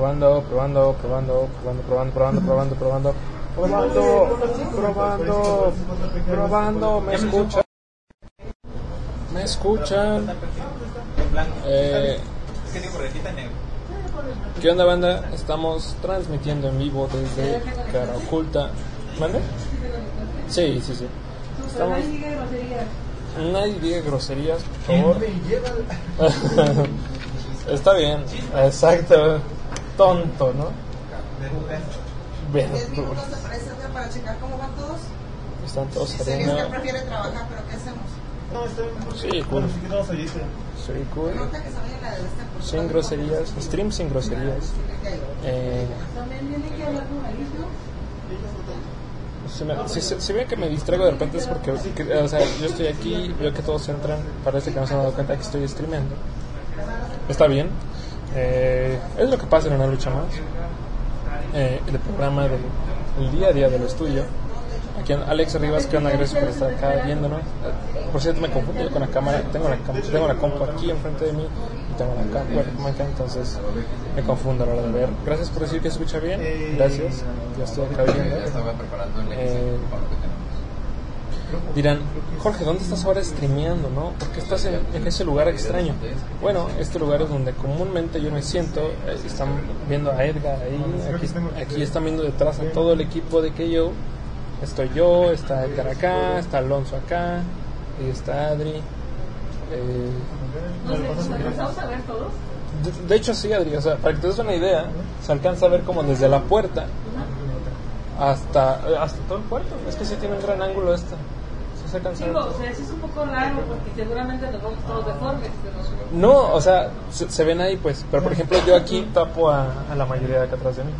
probando, probando, probando, probando, probando, probando, probando, probando, probando, probando, probando, me escuchan, me escuchan. Eh, ¿Qué onda banda? Estamos transmitiendo en vivo desde Cara Oculta. ¿Mande? Sí, sí, sí. Estamos... Nadie diga groserías, por favor. Está bien, exacto. Tonto, ¿no? Bien, para checar cómo van todos. Están todos Sería saliendo. que prefiere trabajar, pero ¿qué hacemos? No, está bien. Sí, cool. Sí, cool. Nota que se vaya la de este Sin groserías. Stream sin groserías. Eh, También tiene que hablar con Alicia. si, me- si, si- si veo que me distraigo de repente es porque, que- o sea, yo estoy aquí, veo que todos entran, parece que no se han dado cuenta que estoy streameando. Está bien. Eh, es lo que pasa en una lucha más. Eh, el programa del el día a día del estudio. Aquí Alex Rivas, que onda, gracias por estar acá viéndonos. Por cierto, me confundo yo con la cámara. Tengo la, tengo la compu aquí enfrente de mí y tengo la cámara entonces me confundo a la hora de ver. Gracias por decir que escucha bien. Gracias. Ya estoy acá viendo. Eh, Dirán, Jorge, ¿dónde estás ahora streameando, no? ¿Por qué estás en, en ese lugar extraño? Bueno, este lugar es donde comúnmente yo me siento. eh, están viendo a Edgar ahí, aquí, aquí están viendo detrás a todo el equipo de KO. Estoy yo, está Edgar acá, está Alonso acá, y está Adri. Eh, ¿Alcanzamos a ver todos? de, de hecho, sí, Adri, o sea, para que te des una idea, se alcanza a ver como desde la puerta hasta, hasta todo el puerto. Es que sí tiene un gran ángulo esta. Se alcanza Digo, o sea, eso es un poco raro porque seguramente nos vamos todos deformes. Pero... No, o sea, se, se ven ahí pues, pero por ejemplo yo aquí tapo a, a la mayoría de acá atrás de mí.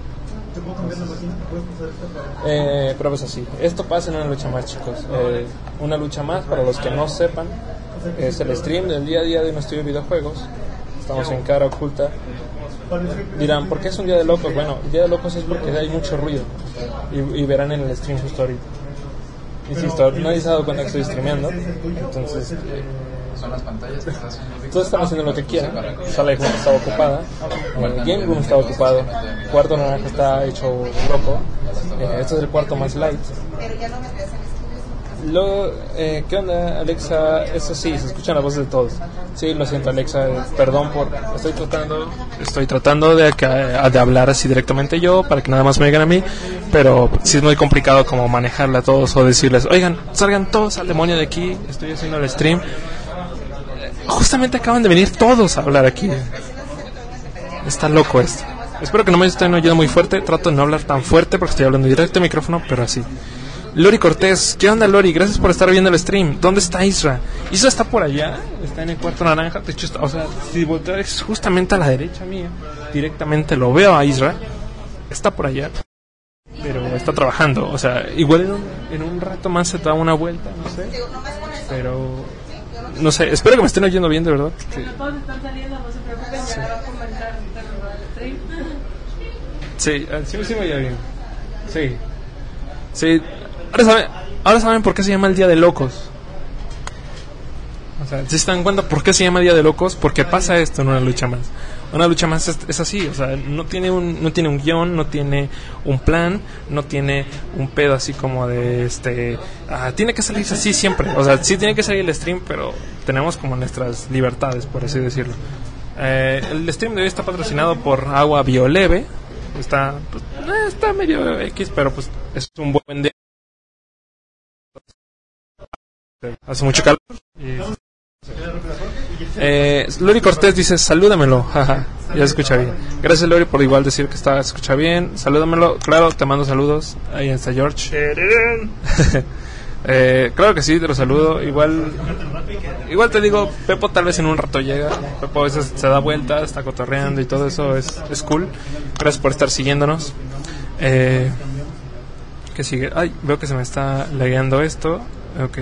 ¿Te puedo cambiar la página? ¿Puedes pasar esta para.? Eh, pero pues así, esto pasa en una lucha más chicos. Eh, una lucha más, para los que no sepan, es el stream del día a día de un estudio de videojuegos. Estamos en cara oculta. Dirán, ¿por qué es un día de locos? Bueno, el día de locos es porque hay mucho ruido. Y, y verán en el stream justo ahorita. Insisto, cuenta que estoy streameando. Entonces, eh, Son las pantallas que estás haciendo. todos están haciendo lo que quieran. Sala de junta estaba ocupada. Eh, Game Room estaba ocupado. Cuarto naranja está hecho loco. Eh, este es el cuarto más light. Lo, eh, ¿Qué onda, Alexa? Eso sí, se escuchan las voces de todos. Sí, lo siento, Alexa. eh, Perdón por. Estoy tratando. Estoy tratando de, de hablar así directamente yo para que nada más me digan a mí. Pero sí es muy complicado como manejarla a todos o decirles, oigan, salgan todos al demonio de aquí. Estoy haciendo el stream. Justamente acaban de venir todos a hablar aquí. Está loco esto. Espero que no me estén oyendo muy fuerte. Trato de no hablar tan fuerte porque estoy hablando directo al micrófono, pero así. Lori Cortés, ¿qué onda Lori? Gracias por estar viendo el stream. ¿Dónde está Isra? Isra está por allá, está en el cuarto naranja. De hecho, está- o sea, si volteas justamente a la derecha mía, directamente lo veo a Isra. Está por allá, está trabajando. O sea, igual en un, en un rato más se da una vuelta, no sé. Pero, no sé, espero que me estén oyendo bien, de verdad. que- Bueno, todos están saliendo, no se preocupen, ya va a comentar ahorita en el stream. Sí, eh, sí, sí me oye bien. Sí. Sí. Ahora saben, ahora saben por qué se llama el Día de Locos. O sea, si se dan cuenta por qué se llama Día de Locos, porque pasa esto en una lucha más. Una lucha más es, es así, o sea, no tiene un no tiene un guion, no tiene un plan, no tiene un pedo así como de este, ah, tiene que salir así siempre, o sea, sí tiene que salir el stream, pero tenemos como nuestras libertades, por así decirlo. Eh, el stream de hoy está patrocinado por Agua Bioleve, está pues, eh, está medio X, pero pues es un buen día. Hace mucho calor. y- Eh, Lori Cortés dice, salúdamelo, jaja, ya escucha bien. Gracias Lori por igual decir que está, escucha bien, salúdamelo, claro, te mando saludos, ahí está George. Eh, claro que sí, te lo saludo, igual, igual te digo, Pepo tal vez en un rato llega, Pepo a veces se da vueltas, está cotorreando y todo eso es, es cool. Gracias por estar siguiéndonos. Eh, ¿Qué sigue? Ay, veo que se me está lagueando esto. Ok.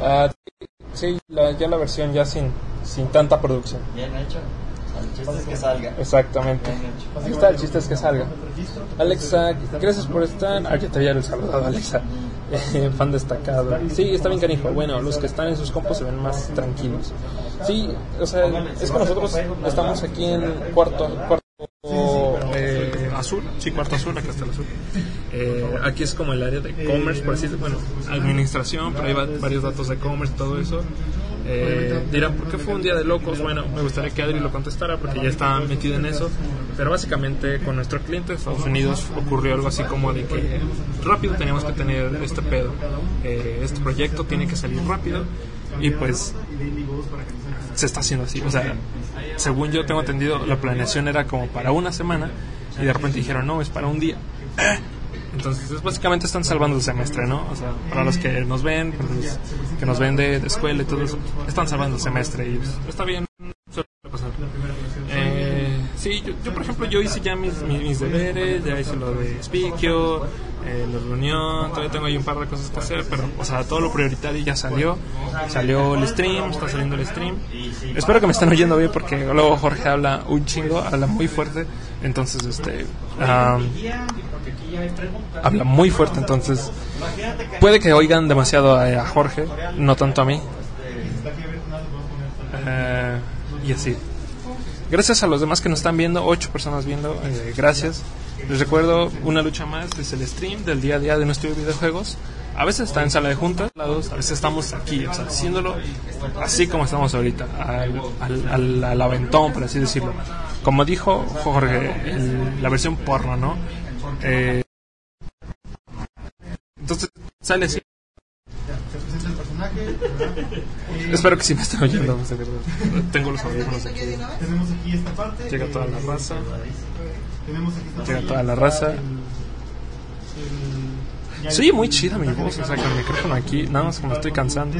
Ah, sí, la- ya la versión ya sin, sin tanta producción. Bien hecho. El chiste es que salga. Exactamente. Ahí está, el chiste es que salga. Alexa, gracias por estar. Ah, ya te había saludado, Alexa. Eh, fan destacado. Sí, está bien canijo. Bueno, los que están en sus compos se ven más tranquilos. Sí, o sea, es que nosotros estamos aquí en cuarto, cuarto eh, azul, sí, cuarto azul, acá está el azul. Eh, aquí es como el área de commerce, por así bueno, administración, pero hay va- varios datos de commerce y todo eso. Eh, dirán, ¿por qué fue un día de locos? Bueno, me gustaría que Adri lo contestara porque ya está metido en eso. Pero básicamente con nuestro cliente de Estados Unidos ocurrió algo así como de que rápido teníamos que tener este pedo. Eh, este proyecto tiene que salir rápido y pues se está haciendo así. O sea, según yo tengo entendido, la planeación era como para una semana y de repente dijeron, no, es para un día. Entonces, es- básicamente están salvando el semestre, ¿no? O sea, para los que nos ven, que nos ven de, escuela y todo eso, están salvando el semestre y pues, está bien, suele pasar. Eh, sí, yo, yo, por ejemplo, yo hice ya mis, mis, mis deberes, ya hice lo de Spikio, eh, la reunión, todavía tengo ahí un par de cosas que hacer, pero, o sea, todo lo prioritario ya salió. Salió el stream, está saliendo el stream. Espero que me estén oyendo bien porque luego Jorge habla un chingo, habla muy fuerte, entonces, este, am, habla muy fuerte, entonces puede que oigan demasiado a, a Jorge, no tanto a mí. Eh, y así. Gracias a los demás que nos están viendo, ocho personas viendo, eh, gracias. Les recuerdo una lucha más, es el stream del día a día de nuestros videojuegos. A veces está en sala de juntas, a veces estamos aquí, o sea, haciéndolo así como estamos ahorita, al, al, al- al aventón, por así decirlo. Como dijo Jorge, la versión porno, ¿no? Eh, entonces, sale así. Espero que sí me estén oyendo, de verdad. Tengo los audífonos aquí. Tenemos aquí esta parte. Llega toda la raza. Llega toda la raza. Oye muy chida mi voz, o sea, con el micrófono aquí, nada más me estoy cansando.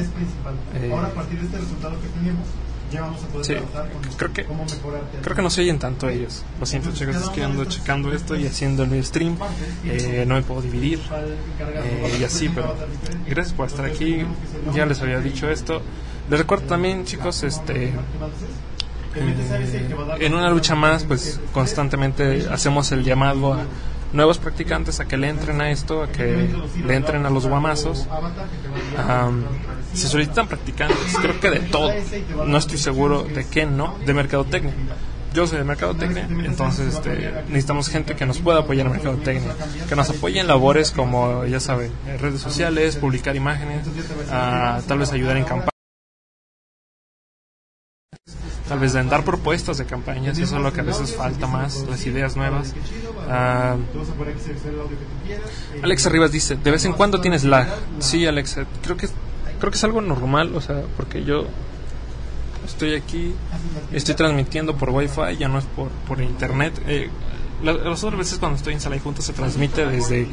Ahora, a partir de este resultado que tenemos, ya vamos a poder Sí, trabajar con creo que- cómo mejorar. Creo que no se oyen tanto ellos. Lo siento, chicos, es que ando checando esto y haciendo el stream. Eh, no me puedo dividir eh, y así, pero gracias por estar aquí. Ya les había dicho esto. Les recuerdo también, chicos, este. eh, en una lucha más, pues constantemente hacemos el llamado a nuevos practicantes a que le entren a esto, a que le entren a los guamazos. Am, se solicitan practicantes, creo que de todo. No estoy seguro de qué no, de mercadotecnia. Yo soy de mercadotecnia, entonces este, necesitamos gente que nos pueda apoyar en mercadotecnia, que nos apoye en labores como, ya saben, en redes sociales, publicar imágenes, ah, tal vez ayudar en campañas. Tal vez dar propuestas de campañas, eso es lo que a veces falta más, las ideas nuevas. A. Eh, Alexa Rivas dice, de vez en cuando tienes lag. Sí, Alexa, creo que creo que es algo normal, o sea, porque yo estoy aquí, estoy transmitiendo por Wi-Fi, ya no es por, por internet. Eh, la- las otras veces cuando estoy en sala de juntas se transmite desde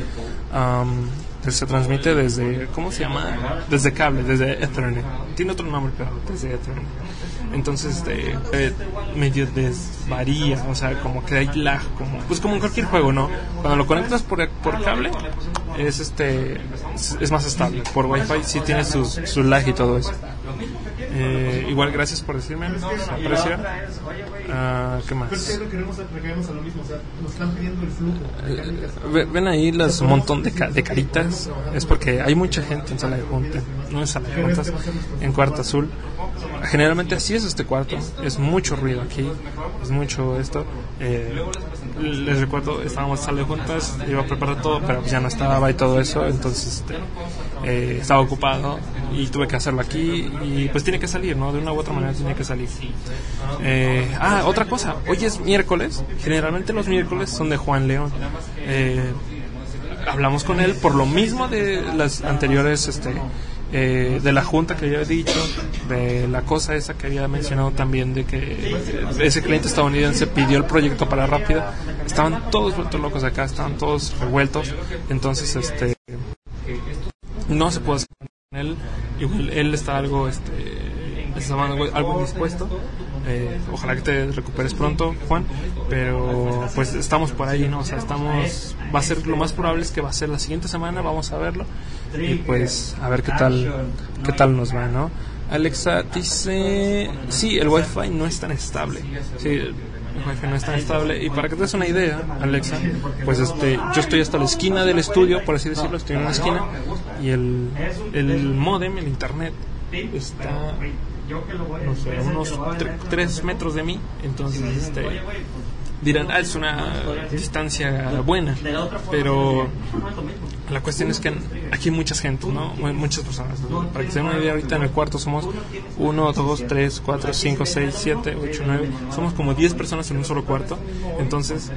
am, se transmite desde ¿cómo se llama? Desde cable, desde Ethernet. Tiene otro nombre, pero desde Ethernet. Entonces, este, eh, medio desvaría, o sea, como que hay lag, como, pues como en cualquier juego, ¿no? Cuando lo conectas por, por cable, es este, es, más estable. Por Wi-Fi sí tiene sus, su lag y todo eso. Eh, igual, gracias por decirme, se aprecia. Ah, ¿Qué Pero es que más? lo queremos, recaemos a lo mismo, o sea, nos están pidiendo el flujo. Eh, ve- Ven ahí las un montón de, ca- de caritas. Es porque hay mucha gente en sala de juntas. No en sala de juntas, en cuarto azul. Generalmente así es este cuarto. Es mucho ruido aquí. Es mucho esto. Eh, les recuerdo, estábamos en sala de juntas. Iba a preparar todo, pero ya no estaba y todo eso. Entonces este, eh, estaba ocupado y tuve que hacerlo aquí. Y pues tiene que salir, ¿no? De una u otra manera tiene que salir. Eh, ah, otra cosa. Hoy es miércoles. Generalmente los miércoles son de Juan León. Eh, hablamos con él por lo mismo de las anteriores, este, eh, de la junta que había dicho, de la cosa esa que había mencionado también, de que ese cliente estadounidense pidió el proyecto para rápida. Estaban todos vueltos locos acá, estaban todos revueltos. Entonces, este, no se pudo hacer con él. Igual él está algo, este, algo, algo dispuesto. Eh, ojalá que te recuperes pronto, Juan. Pero pues estamos por ahí, ¿no? O sea, estamos. Va a ser lo más probable es que va a ser la siguiente semana, vamos a verlo. Y pues a ver qué tal, qué tal nos va, ¿no? Alexa dice: Sí, el wifi no es tan estable. Sí, el wifi no es tan estable. Y para que te des una idea, Alexa, pues este, yo estoy hasta la esquina del estudio, por así decirlo, estoy en una esquina. Y el, el modem, el internet, está no sé, a unos 3 metros de mí, entonces este, dirán, ah, es una distancia buena, pero la cuestión es que aquí hay muchas gente, ¿no? Mu- Muchas personas. Para que se den una idea, ahorita en el cuarto somos 1, 2, 3, 4, 5, 6, 7, 8, 9. Somos como 10 personas en un solo cuarto. Entonces,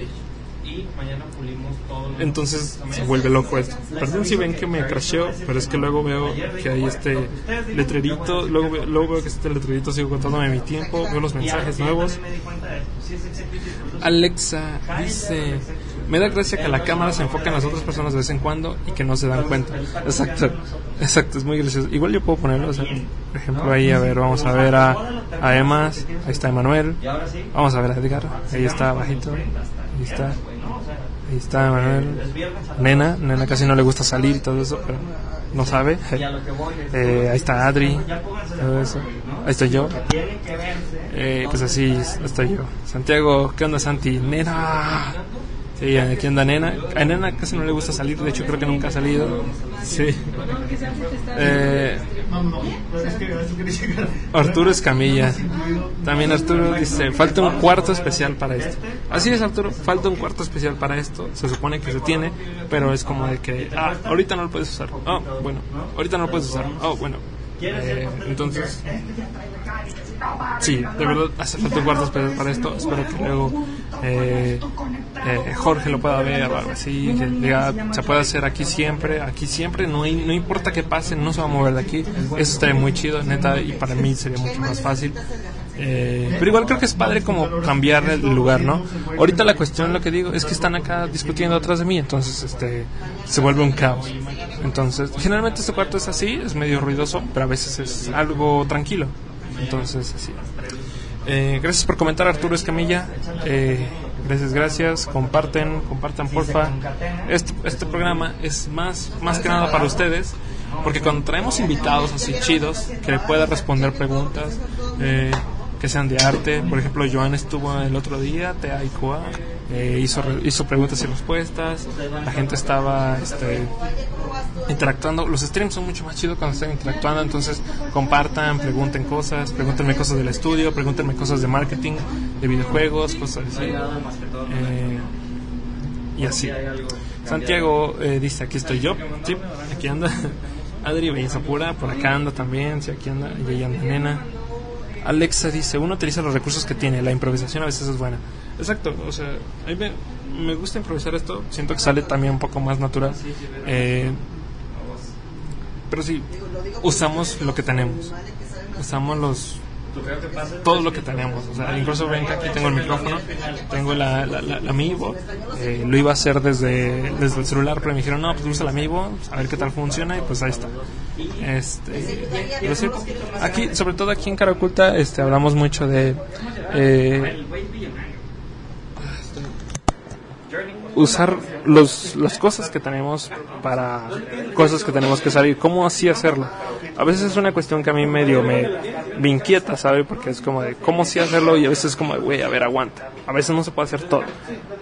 entonces se vuelve loco esto. Perdón si ven que me crasheo, pero es que luego veo que hay este letrerito, luego, luego veo que este letrerito sigo contándome mi tiempo, veo los mensajes nuevos. Alexa dice, me da gracia que la cámara se enfoque en las otras personas de vez en cuando y que no se dan cuenta. Exacto, exacto, es muy gracioso. Igual yo puedo ponerlo, por ejemplo ahí, a ver, vamos a ver a, a Emas, ahí está Emanuel, vamos a ver a Edgar, ahí está bajito, ahí está. Ahí está Manuel. Nena, Nena casi no le gusta salir y todo eso, pero no sabe. Eh, ahí está Adri, todo eso. Ahí estoy yo. Eh, pues así estoy yo. Santiago, ¿qué onda Santi? Nena. Sí, aquí anda Nena. A Nena casi no le gusta salir, de hecho creo que nunca ha salido. Sí. Eh. Arturo Escamilla. También Arturo dice, falta un cuarto especial para esto. Así es, Arturo, falta un cuarto especial para esto. Se supone que se tiene, pero es como de que, ah, ahorita no lo puedes usar. Oh, bueno, ahorita no lo puedes usar. Oh, bueno. Eh, entonces, sí, de verdad hace falta un cuarto especial para esto. Espero que luego eh, eh, Jorge lo pueda ver o algo así, que diga, se puede hacer aquí siempre, aquí siempre, no importa que pase, no se va a mover de aquí. Eso estaría muy chido, neta, y para mí sería mucho más fácil. Eh, pero igual creo que es padre como cambiar el lugar, ¿no? Ahorita la cuestión, lo que digo, es que están acá discutiendo atrás de mí, entonces este se vuelve un caos. Entonces, generalmente este cuarto es así, es medio ruidoso, pero a veces es algo tranquilo. Entonces, así. Eh, gracias por comentar, Arturo Escamilla. Eh, gracias, gracias. Comparten, compartan, porfa. Este, este programa es más, más que nada para ustedes, porque cuando traemos invitados así chidos, que pueda responder preguntas, eh, que sean de arte. Por ejemplo, Joan estuvo el otro día, Teaikua, eh, hizo, hizo preguntas y respuestas. La gente estaba este, interactuando. Los streams son mucho más chidos cuando están interactuando, entonces compartan, pregunten cosas, pregúntenme cosas del estudio, pregúntenme cosas de marketing, de videojuegos, cosas así. Eh, y así. Santiago eh, dice, aquí estoy yo, sí, aquí anda. Adri Pura, por acá anda también, sí, aquí anda, y ahí anda nena. Alexa dice, uno utiliza los recursos que tiene, la improvisación a veces es buena. Exacto, o sea, a mí me, me gusta improvisar esto, siento que sale también un poco más natural. Eh, pero sí, usamos lo que tenemos, usamos los todo lo que tenemos. O sea, incluso ven que aquí tengo el micrófono, tengo la, la, la, la Amiibo, eh, lo iba a hacer desde, desde el celular, pero me dijeron, no, pues usa la Amiibo, a ver qué tal funciona, y pues ahí está. Este, pero sí, aquí, sobre todo aquí en Cara Oculta, este, hablamos mucho de... eh, usar los, las cosas que tenemos para cosas que tenemos que saber, cómo así hacerlo. A veces es una cuestión que a mí medio me, inquieta, ¿sabe? Porque es como de cómo sí hacerlo y a veces es como de, güey, a ver, aguanta. A veces no se puede hacer todo,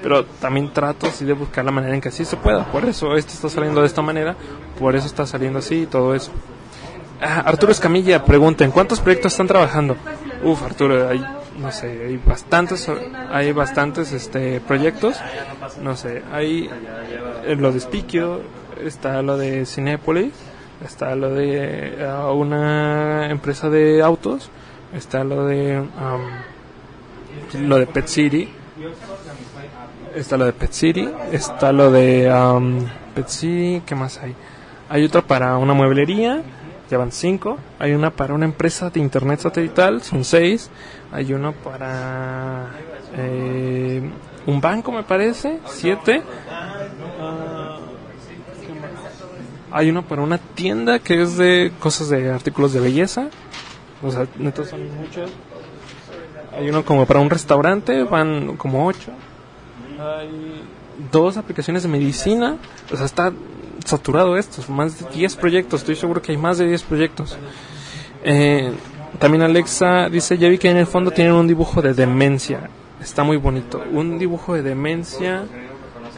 pero también trato así de buscar la manera en que sí se pueda. Por eso esto está saliendo de esta manera, por eso está saliendo así y todo eso. Ah, Arturo Escamilla pregunta, ¿en cuántos proyectos están trabajando? Uf, Arturo, hay, no sé, hay bastantes, hay bastantes este, proyectos. No sé, hay eh, lo de Spikio, está lo de Cinépolis, está lo de eh, una empresa de autos, está lo de um, lo de Pet City, está lo de Pet City, está lo de um, Pet City, ¿qué más hay? Hay otra para una mueblería, llevan cinco. Hay una para una empresa de internet satelital, son seis. Hay uno para eh, un banco, me parece, siete. Hay uno para una tienda que es de cosas de artículos de belleza. O sea. Hay uno como para un restaurante, van como ocho. Hay dos aplicaciones de medicina. O sea, está saturado esto, más de 10 proyectos, estoy seguro que hay más de 10 proyectos. Eh, también Alexa dice, ya vi que en el fondo tienen un dibujo de demencia, está muy bonito, un dibujo de demencia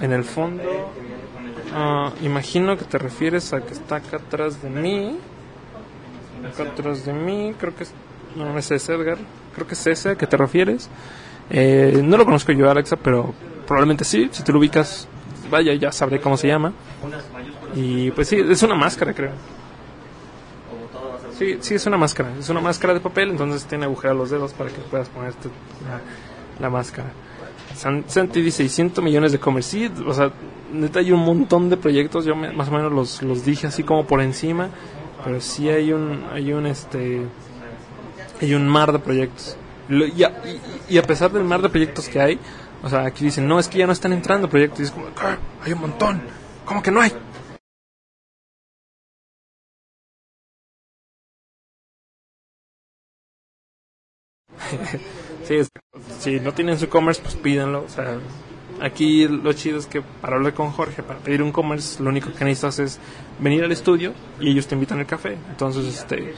en el fondo, uh, imagino que te refieres a que está acá atrás de mí, Acá atrás de mí, creo que es. No, ese es Edgar. Creo que es ese a que te refieres. Eh, no lo conozco yo, Alexa, pero probablemente sí. Si te lo ubicas, vaya, ya sabré cómo se llama. Y pues sí, es una máscara, creo. Sí, sí, es una máscara. Es una máscara de papel, entonces tiene agujerados los dedos para que puedas ponerte la, la máscara. San- Santi dice, y 100 millones de commerce. Sí, o sea, neta hay un montón de proyectos. Yo me- más o menos los, los dije así como por encima. Pero sí hay un, hay un, este, hay un mar de proyectos. Lo- y, a, y- y a pesar del mar de proyectos que hay, o sea, aquí dicen, no, es que ya no están entrando proyectos. Y es como, "¿Qué? hay un montón. ¿Cómo que no hay? Sí, es- si no tienen su commerce, pues pídanlo. O sea, aquí lo chido es que para hablar con Jorge, para pedir un commerce, lo único que necesitas es venir al estudio y ellos te invitan al café. Entonces, este,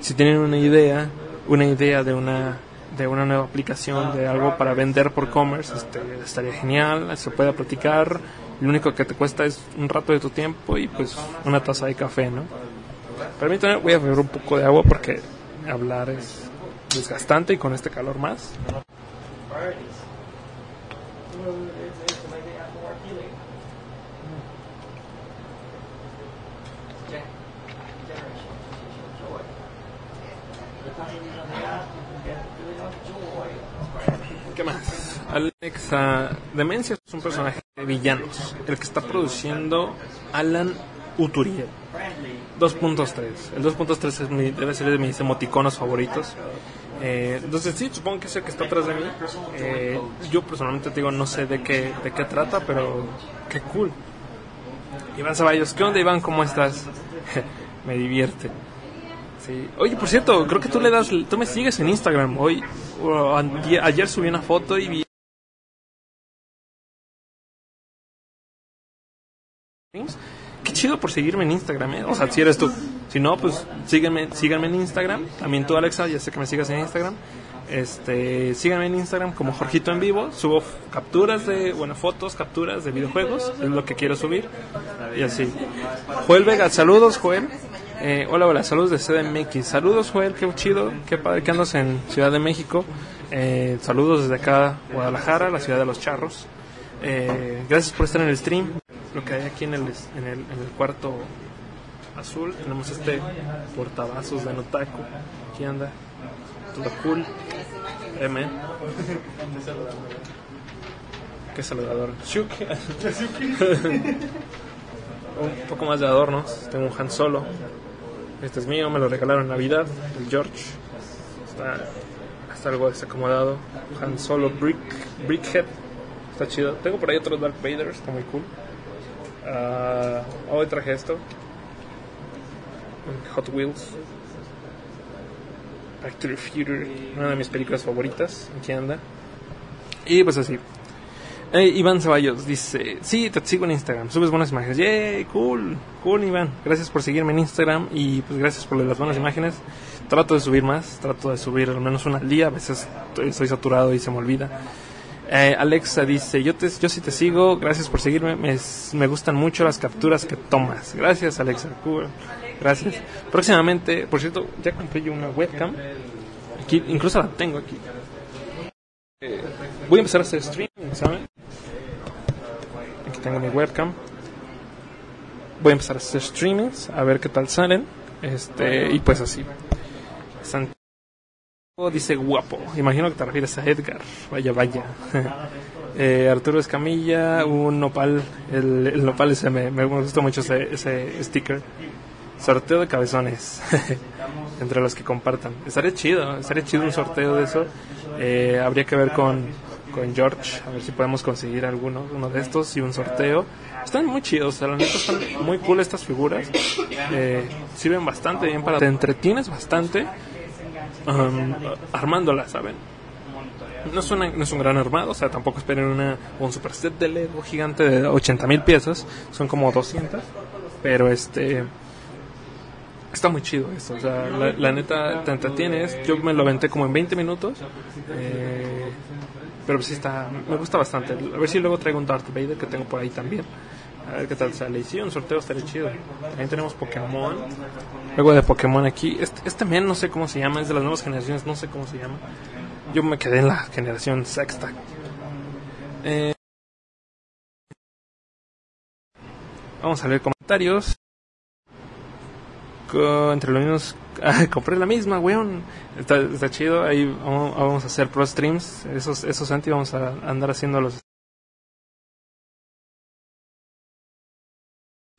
si tienen una idea, una idea de una de una nueva aplicación, de algo para vender por commerce, este, estaría genial, se puede platicar. Lo único que te cuesta es un rato de tu tiempo y pues una taza de café, ¿no? Permítame, voy a beber un poco de agua porque hablar es desgastante y con este calor más. ¿Qué más? Alexa Demencia es un personaje de villanos, el que está produciendo Alan Uturiel. 2.3. El 2.3 es mi- debe ser de mis emoticonos favoritos. Eh, entonces sí, supongo que es el que está atrás de mí. Eh, yo personalmente te digo, no sé de qué, de qué trata, pero qué cool. Iván Ceballos, ¿qué onda Iván? ¿Cómo estás? me divierte. Sí. Oye, por cierto, creo que tú le das, tú me sigues en Instagram. Hoy, ayer subí una foto y vi chido por seguirme en Instagram, ¿eh? O sea, si eres tú. Si no, pues sígueme, síganme en Instagram. También tú, Alexa, ya sé que me sigas en Instagram. Este, síganme en Instagram como Jorgito en vivo. Subo capturas de, bueno, fotos, capturas de videojuegos. Es lo que quiero subir. Y así. Joel Vega, saludos, Joel. Eh, hola, hola, saludos de CDMX. Saludos, Joel, qué chido. Qué padre que andas en Ciudad de México. Eh, saludos desde acá, Guadalajara, la ciudad de los charros. Eh, gracias por estar en el stream. Lo que hay aquí en el, en el, en el cuarto azul, tenemos este portavasos de Notaku. Aquí anda, todo cool. M. Qué saludador. Un poco más de adornos. Tengo un Han Solo. Este es mío, me lo regalaron en Navidad. El George. Está, está algo desacomodado. Han Solo Brick, Brickhead. Está chido. Tengo por ahí otros Dark Vader, está muy cool. Ah, hoy traje esto. Hot Wheels. Back to the Future, una de mis películas favoritas. Aquí anda. Y pues así. Eh, Iván Ceballos dice: Sí, te sigo en Instagram, subes buenas imágenes. ¡Yay! Cool, cool, Iván. Gracias por seguirme en Instagram y pues gracias por las buenas imágenes. Trato de subir más, trato de subir al menos una al día. A veces estoy, estoy saturado y se me olvida. Eh, Alexa dice, yo, te, yo sí te sigo, gracias por seguirme, me, me gustan mucho las capturas que tomas. Gracias Alexa, gracias. Próximamente, por cierto, ya compré yo una webcam, aquí, incluso la tengo aquí. Eh, voy a empezar a hacer streaming, ¿saben? Aquí tengo mi webcam. Voy a empezar a hacer streamings, a ver qué tal salen. Este, y pues así. Dice guapo. Imagino que te refieres a Edgar. Vaya, vaya. Eh, Arturo Escamilla, un nopal. El, nopal ese me, me gustó mucho ese, ese sticker. Sorteo de cabezones. Entre los que compartan. Estaría chido, estaría chido un sorteo de eso. Eh, habría que ver con, con George, a ver si podemos conseguir alguno uno de estos y un sorteo. Están muy chidos, o sea, la están muy cool estas figuras. Eh, sirven bastante bien para... Te entretienes bastante um, armándolas, ¿saben? No es, una- no es un gran armado, o sea, tampoco esperen una, un super set de Lego gigante de 80 mil piezas, son como 200, pero este está muy chido esto, o sea, la, la neta te entretienes, yo me lo aventé como en 20 minutos, eh, pero sí está, me gusta bastante, a ver si luego traigo un Darth Vader que tengo por ahí también, A ver qué tal sale. Y sí, un sorteo estaría chido. También tenemos Pokémon. Luego de Pokémon aquí. Este, este men no sé cómo se llama, es de las nuevas generaciones, no sé cómo se llama. Yo me quedé en la generación sexta. Eh, vamos a leer comentarios. Co- entre los mismos. Ah, compré la misma, weón. Está, chido. Ahí vamos, a hacer pro streams. Esos, esos anti vamos a andar haciendo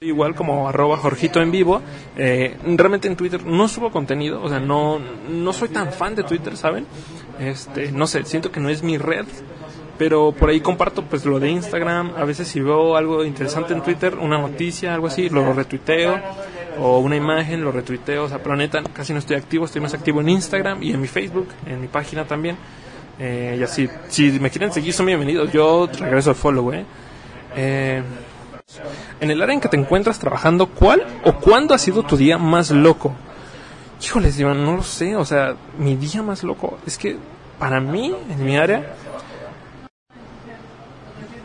Igual como arroba Jorgito en vivo. Eh, realmente en Twitter no subo contenido. O sea, no, no soy tan fan de Twitter, ¿saben? Este, no sé, siento que no es mi red. Pero por ahí comparto pues lo de Instagram. A veces si veo algo interesante en Twitter, una noticia, algo así, lo retuiteo. O una imagen, lo retuiteo. O sea, pero neta, casi no estoy activo. Estoy más activo en Instagram y en mi Facebook, en mi página también. Eh, y así, si me quieren seguir, son bienvenidos. Yo regreso al follow, eh. Eh, en el área en que te encuentras trabajando, ¿cuál o cuándo ha sido tu día más loco? Híjoles, Iván, no lo sé. O sea, mi día más loco es que para mí, en mi área,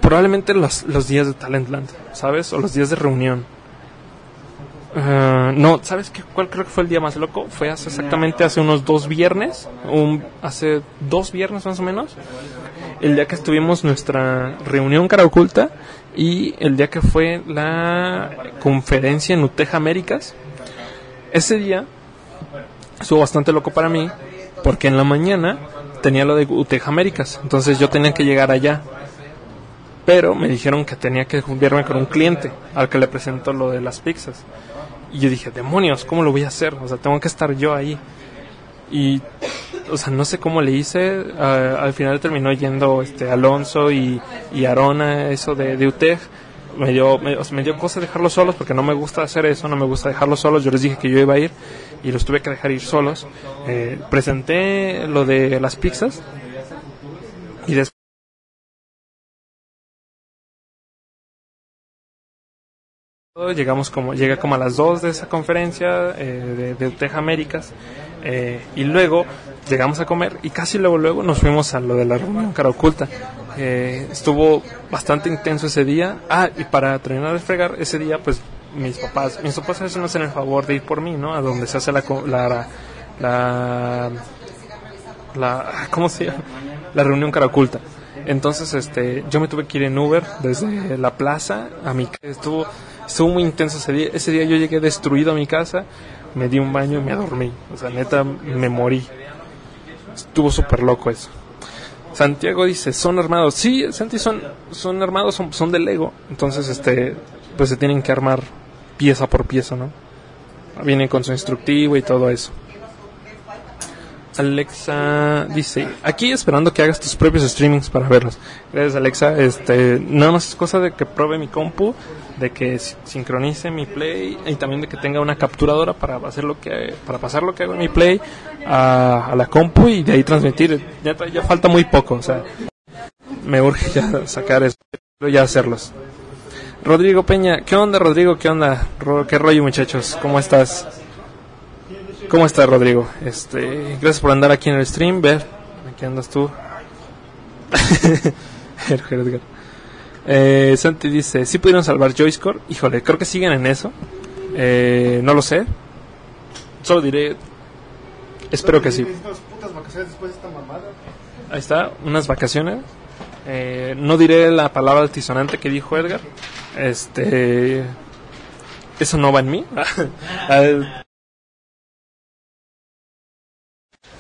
probablemente los, los días de Talentland, ¿sabes? O los días de reunión. Ah, no, ¿sabes qué? ¿Cuál creo que fue el día más loco? Fue hace exactamente hace unos dos viernes, un, hace dos viernes más o menos, el día que estuvimos nuestra reunión cara oculta y el día que fue la conferencia en Uteja Américas. Ese día estuvo bastante loco para mí porque en la mañana tenía lo de Uteja Américas, entonces yo tenía que llegar allá. Pero me dijeron que tenía que verme con un cliente al que le presento lo de las pizzas. Y yo dije, demonios, ¿cómo lo voy a hacer? O sea, tengo que estar yo ahí. Y, o sea, no sé cómo le hice. ah, al final terminó yendo este Alonso y, y Arona, eso de, de UTEG. Me dio, me, o sea, me dio cosa dejarlos solos porque no me gusta hacer eso, no me gusta dejarlos solos. Yo les dije que yo iba a ir y los tuve que dejar ir solos. Eh, presenté lo de las pizzas y después llegamos como llega como a las 2 de esa conferencia eh, de, de Américas eh, y luego llegamos a comer y casi luego luego nos fuimos a lo de la reunión cara oculta Eh, estuvo bastante intenso ese día ah y para terminar de fregar ese día pues mis papás mis papás a no hacen el favor de ir por mí no a donde se hace la la la, la ¿cómo se llama? la reunión cara oculta entonces, este, yo me tuve que ir en Uber desde la plaza a mi casa. Estuvo, estuvo muy intenso ese día. Ese día yo llegué destruido a mi casa, me di un baño y me dormí. O sea, neta, me morí. Estuvo súper loco eso. Santiago dice, son armados. Sí, Santi, son, son armados, son, son de Lego. Entonces, este, pues se tienen que armar pieza por pieza, ¿no? Vienen con su instructivo y todo eso. Alexa dice, aquí esperando que hagas tus propios streamings para verlos. Gracias Alexa, este, nada más es cosa de que pruebe mi compu, de que si- sincronice mi play y también de que tenga una capturadora para hacer lo que, para pasar lo que hago en mi play a, a la compu y de ahí transmitir. Ya, ya falta muy poco, o sea, me urge ya sacar eso, ya hacerlos. Rodrigo Peña, ¿qué onda Rodrigo? ¿Qué onda? ¿Qué rollo muchachos? ¿Cómo estás? ¿Cómo estás, Rodrigo? Este, gracias por andar aquí en el stream. Ver, aquí andas tú. Eh, Santi dice, ¿sí pudieron salvar Joycecore? Híjole, creo que siguen en eso. Eh, no lo sé. Solo diré, espero que sí. Necesitamos putas vacaciones después de esta mamada. Ahí está, unas vacaciones. Eh, no diré la palabra altisonante que dijo Edgar. Este, eso no va en mí.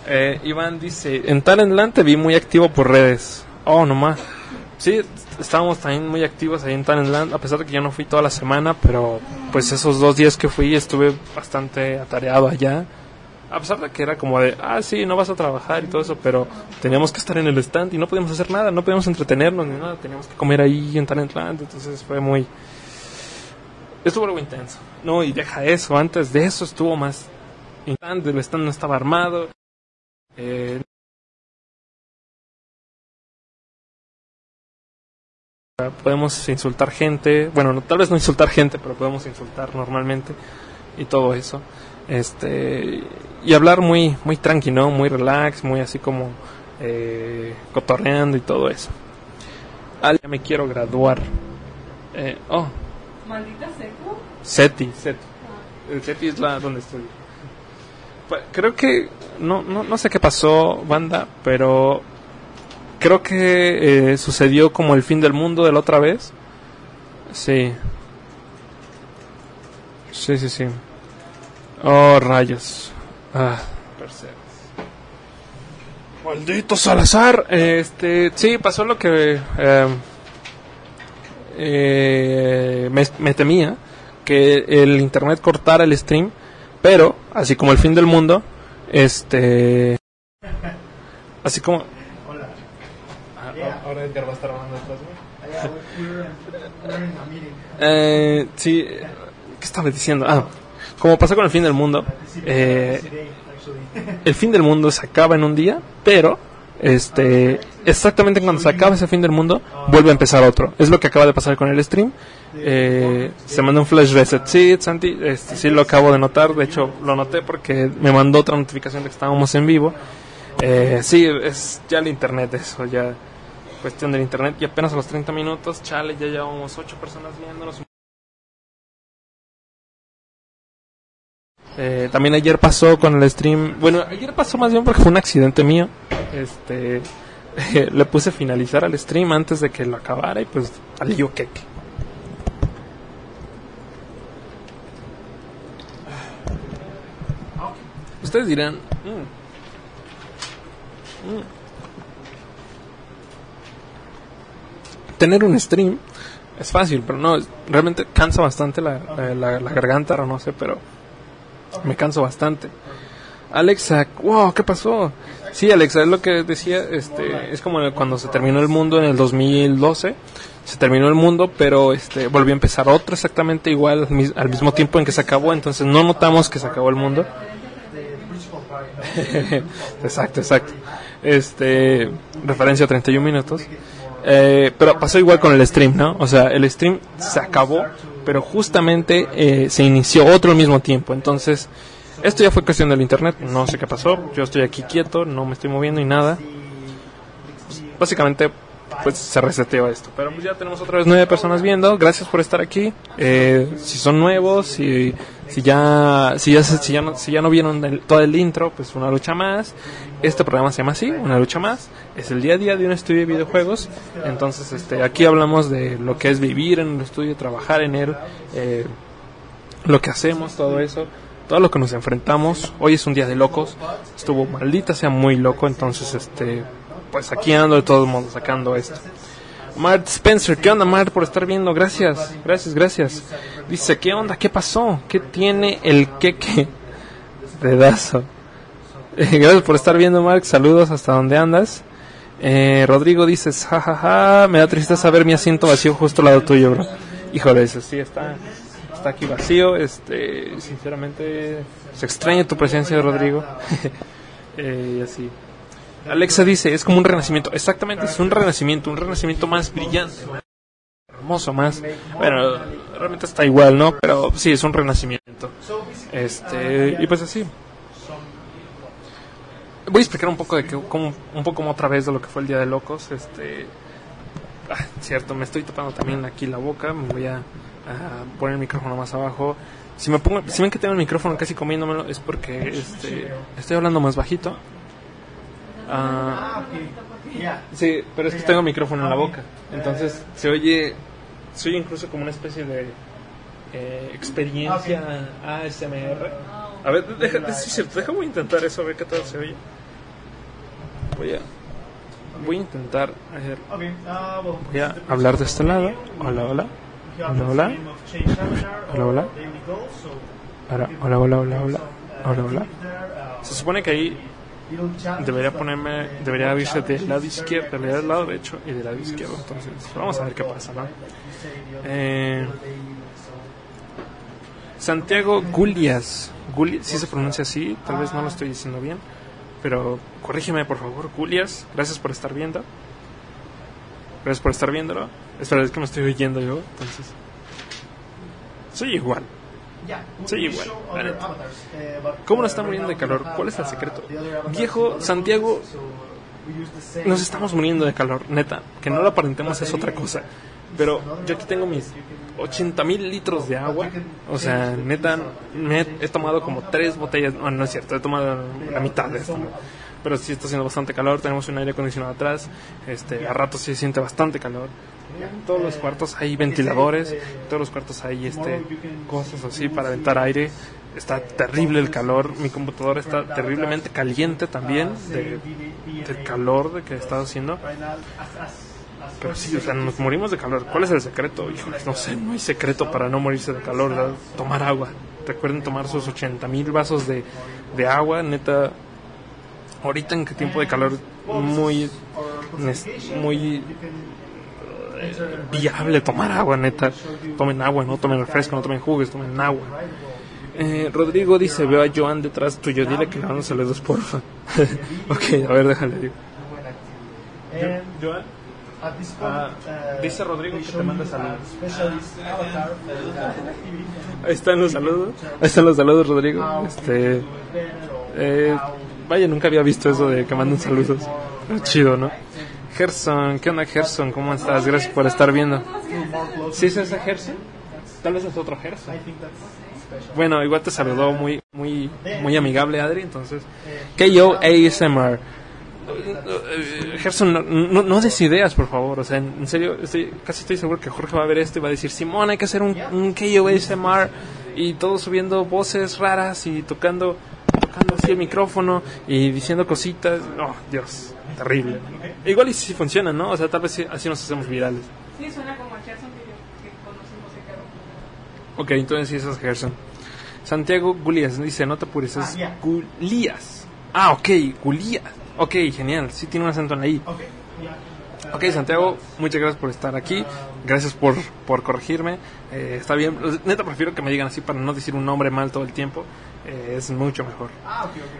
Eh, Iván dice, en Talentland te vi muy activo por redes. Oh, nomás. Sí, estábamos también muy activos ahí en Talentland, a pesar de que yo no fui toda la semana, pero pues esos dos días que fui estuve bastante atareado allá. A pesar de que era como de, ah, sí, no vas a trabajar y todo eso, pero teníamos que estar en el stand y no podíamos hacer nada, no podíamos entretenernos ni nada, teníamos que comer ahí en Talentland, entonces fue muy... Estuvo algo intenso. No, y deja eso, antes de eso estuvo más el stand no estaba armado. Eh, podemos insultar gente, bueno, no, tal vez no insultar gente, pero podemos insultar normalmente y todo eso. Este y hablar muy muy tranqui, ¿no? Muy relax, muy así como eh, cotorreando y todo eso. Ah, ya me quiero graduar. Eh, oh, Maldita seco. SETI. SETI. El SETI es la donde estoy. Pues, creo que no, no, no sé qué pasó, banda, pero creo que eh, sucedió como el fin del mundo de la otra vez. Sí. Sí, sí, sí. Oh, rayos. Ah. Maldito Salazar. Este, sí, pasó lo que eh, eh, me temía, que el internet cortara el stream, pero así como el fin del mundo, este, así como. Ah, Ahora Edgar va a estar hablando detrás de mí. Eh, sí, ¿qué estaba diciendo? Ah, como pasó con el fin del mundo, eh, el fin del mundo se acaba en un día, pero este exactamente cuando se acaba ese fin del mundo, vuelve a empezar otro. Es lo que acaba de pasar con el stream. Eh, se mandó un flash reset. Sí, Santi, este, sí lo acabo de notar. De hecho, lo noté porque me mandó otra notificación de que estábamos en vivo. Eh, sí, es ya el internet, eso, ya cuestión del internet. Y apenas a los 30 minutos, chale, ya llevamos 8 personas viéndonos. Eh, también ayer pasó con el stream. Bueno, ayer pasó más bien porque fue un accidente mío. Este. le puse finalizar al stream antes de que lo acabara y pues salió queque. Ustedes dirán. "Mm, mm". Tener un stream es fácil, pero no, realmente cansa bastante la, la- garganta, o no sé, pero me canso bastante. Alexa, wow, ¿qué pasó? Sí, Alexa, es lo que decía, este, es como cuando se terminó el mundo en el 2012, se terminó el mundo, pero este, volvió a empezar otro exactamente igual al mismo tiempo en que se acabó, entonces no notamos que se acabó el mundo. exacto, exacto. Este, referencia a 31 minutos. Eh, pero pasó igual con el stream, ¿no? O sea, el stream se acabó, pero justamente eh, se inició otro al mismo tiempo. Entonces, esto ya fue cuestión del internet. No sé qué pasó. Yo estoy aquí quieto, no me estoy moviendo y nada. Básicamente, pues se reseteó esto. Pero pues ya tenemos otra vez nueve personas viendo. Gracias por estar aquí. Eh, si son nuevos, si, si ya si ya si ya no, si ya no vieron todo el intro, pues una lucha más. Este programa se llama así, una lucha más. Es el día a día de un estudio de videojuegos. Entonces, este, aquí hablamos de lo que es vivir en un estudio, trabajar en él, eh, lo que hacemos, todo eso, todo lo que nos enfrentamos. Hoy es un día de locos. Estuvo maldita sea muy loco, entonces este pues aquí ando de todos modos sacando esto. Mart Spencer, ¿qué onda Mart por estar viendo? Gracias, gracias, gracias. Dice, ¿qué onda? ¿Qué pasó? ¿Qué tiene el queque? Dedazo. Eh, gracias por estar viendo, Mark. Saludos hasta donde andas. Eh, Rodrigo dices, jajaja, me da tristeza ver mi asiento vacío justo al lado tuyo, bro. Híjole, eso sí está, está aquí vacío. Este, sinceramente, se extraña tu presencia, Rodrigo. Eh, y así. Alexa dice, es como un renacimiento. Exactamente, es un renacimiento, un renacimiento más brillante, más hermoso, más... Bueno, realmente está igual, ¿no? Pero sí, es un renacimiento. Este, y pues así. Voy a explicar un poco de que, como, un poco otra vez de lo que fue el Día de Locos. Este, ah, cierto, me estoy tapando también aquí la boca. Me voy a, a poner el micrófono más abajo. Si me pongo, si ven que tengo el micrófono casi comiéndomelo es porque este, estoy hablando más bajito. Ah, sí, pero es que tengo micrófono en la boca. Entonces se oye, se oye incluso como una especie de eh, experiencia ASMR. A ver, deja, es cierto, deja, voy a intentar eso, a ver qué tal se oye. Voy a, voy a intentar, voy a hablar de este lado. Hola, hola. Hola, hola. Hola, hola. Hola, hola, hola, hola, hola. Hola, hola. Se supone que ahí debería ponerme, debería abrirse del lado izquierdo, del lado derecho y del lado izquierdo. Entonces, vamos a ver qué pasa, ¿no? Eh, Santiago Gulias. Gulias, si se pronuncia así, tal vez no lo estoy diciendo bien, pero corrígeme por favor, Gulias. Gracias por estar viendo. Gracias por estar viéndolo. Espera, es que me estoy oyendo yo, entonces. Soy igual. Soy igual, la neta. ¿Cómo nos está muriendo de calor? ¿Cuál es el secreto? Viejo, Santiago, nos estamos muriendo de calor, neta. Que no lo aparentemos es otra cosa. Pero yo aquí tengo mis 80 mil litros de agua. O sea, neta, me he, he tomado como tres botellas. No, no es cierto, he tomado la mitad de esto. ¿no? Pero sí está haciendo bastante calor. Tenemos un aire acondicionado atrás. Este, a ratos sí se siente bastante calor. Todos los cuartos hay ventiladores. En todos los cuartos hay este, cosas así para aventar aire. Está terrible el calor. Mi computadora está terriblemente caliente también de, del calor de que está haciendo. Pero sí, o sea, nos morimos de calor. ¿Cuál es el secreto? Híjoles, no sé, no hay secreto para no morirse de calor. ¿verdad? Tomar agua. Recuerden tomar sus 80 mil vasos de, de agua, neta. Ahorita en qué tiempo de calor muy, muy eh, viable tomar agua, neta. Tomen agua, no tomen refresco, no tomen jugos, tomen agua. Eh, Rodrigo dice, veo a Joan detrás tuyo, dile que le mando saludos, porfa. ok, a ver, déjale. digo. Joan, Ah, dice Rodrigo que te manda saludos. Ahí están los saludos. Ahí están los saludos, Rodrigo. Este, eh, vaya, nunca había visto eso de que manden saludos. Chido, ¿no? Gerson, ¿qué onda, Gerson? ¿Cómo estás? Gracias por estar viendo. ¿Sí es ese Gerson? Tal vez es otro Gerson. Bueno, igual te saludó muy, muy, muy amigable, Adri. Entonces, KO ASMR. Gerson, no, des ideas, por favor. O sea, en, en serio, estoy, casi estoy seguro que Jorge va a ver esto y va a decir: Simón, hay que hacer un, un KO ASMR. Y todos subiendo voces raras y tocando, tocando así el micrófono y diciendo cositas. Oh, Dios, terrible. Igual y si funciona, ¿no? O sea, tal vez sí- así nos hacemos virales. Sí, suena como el Gerson que, yo- que conocimos en. Ok, entonces sí, ese es Gerson. Santiago Gulías dice, no te apures, es Gulías. Ah, ok, Gulías. Ok, genial, sí tiene un acento en la I. Ok, Santiago, muchas gracias por estar aquí. Gracias por, por corregirme. Eh, está bien, neta prefiero que me digan así para no decir un nombre mal todo el tiempo. Eh, es mucho mejor.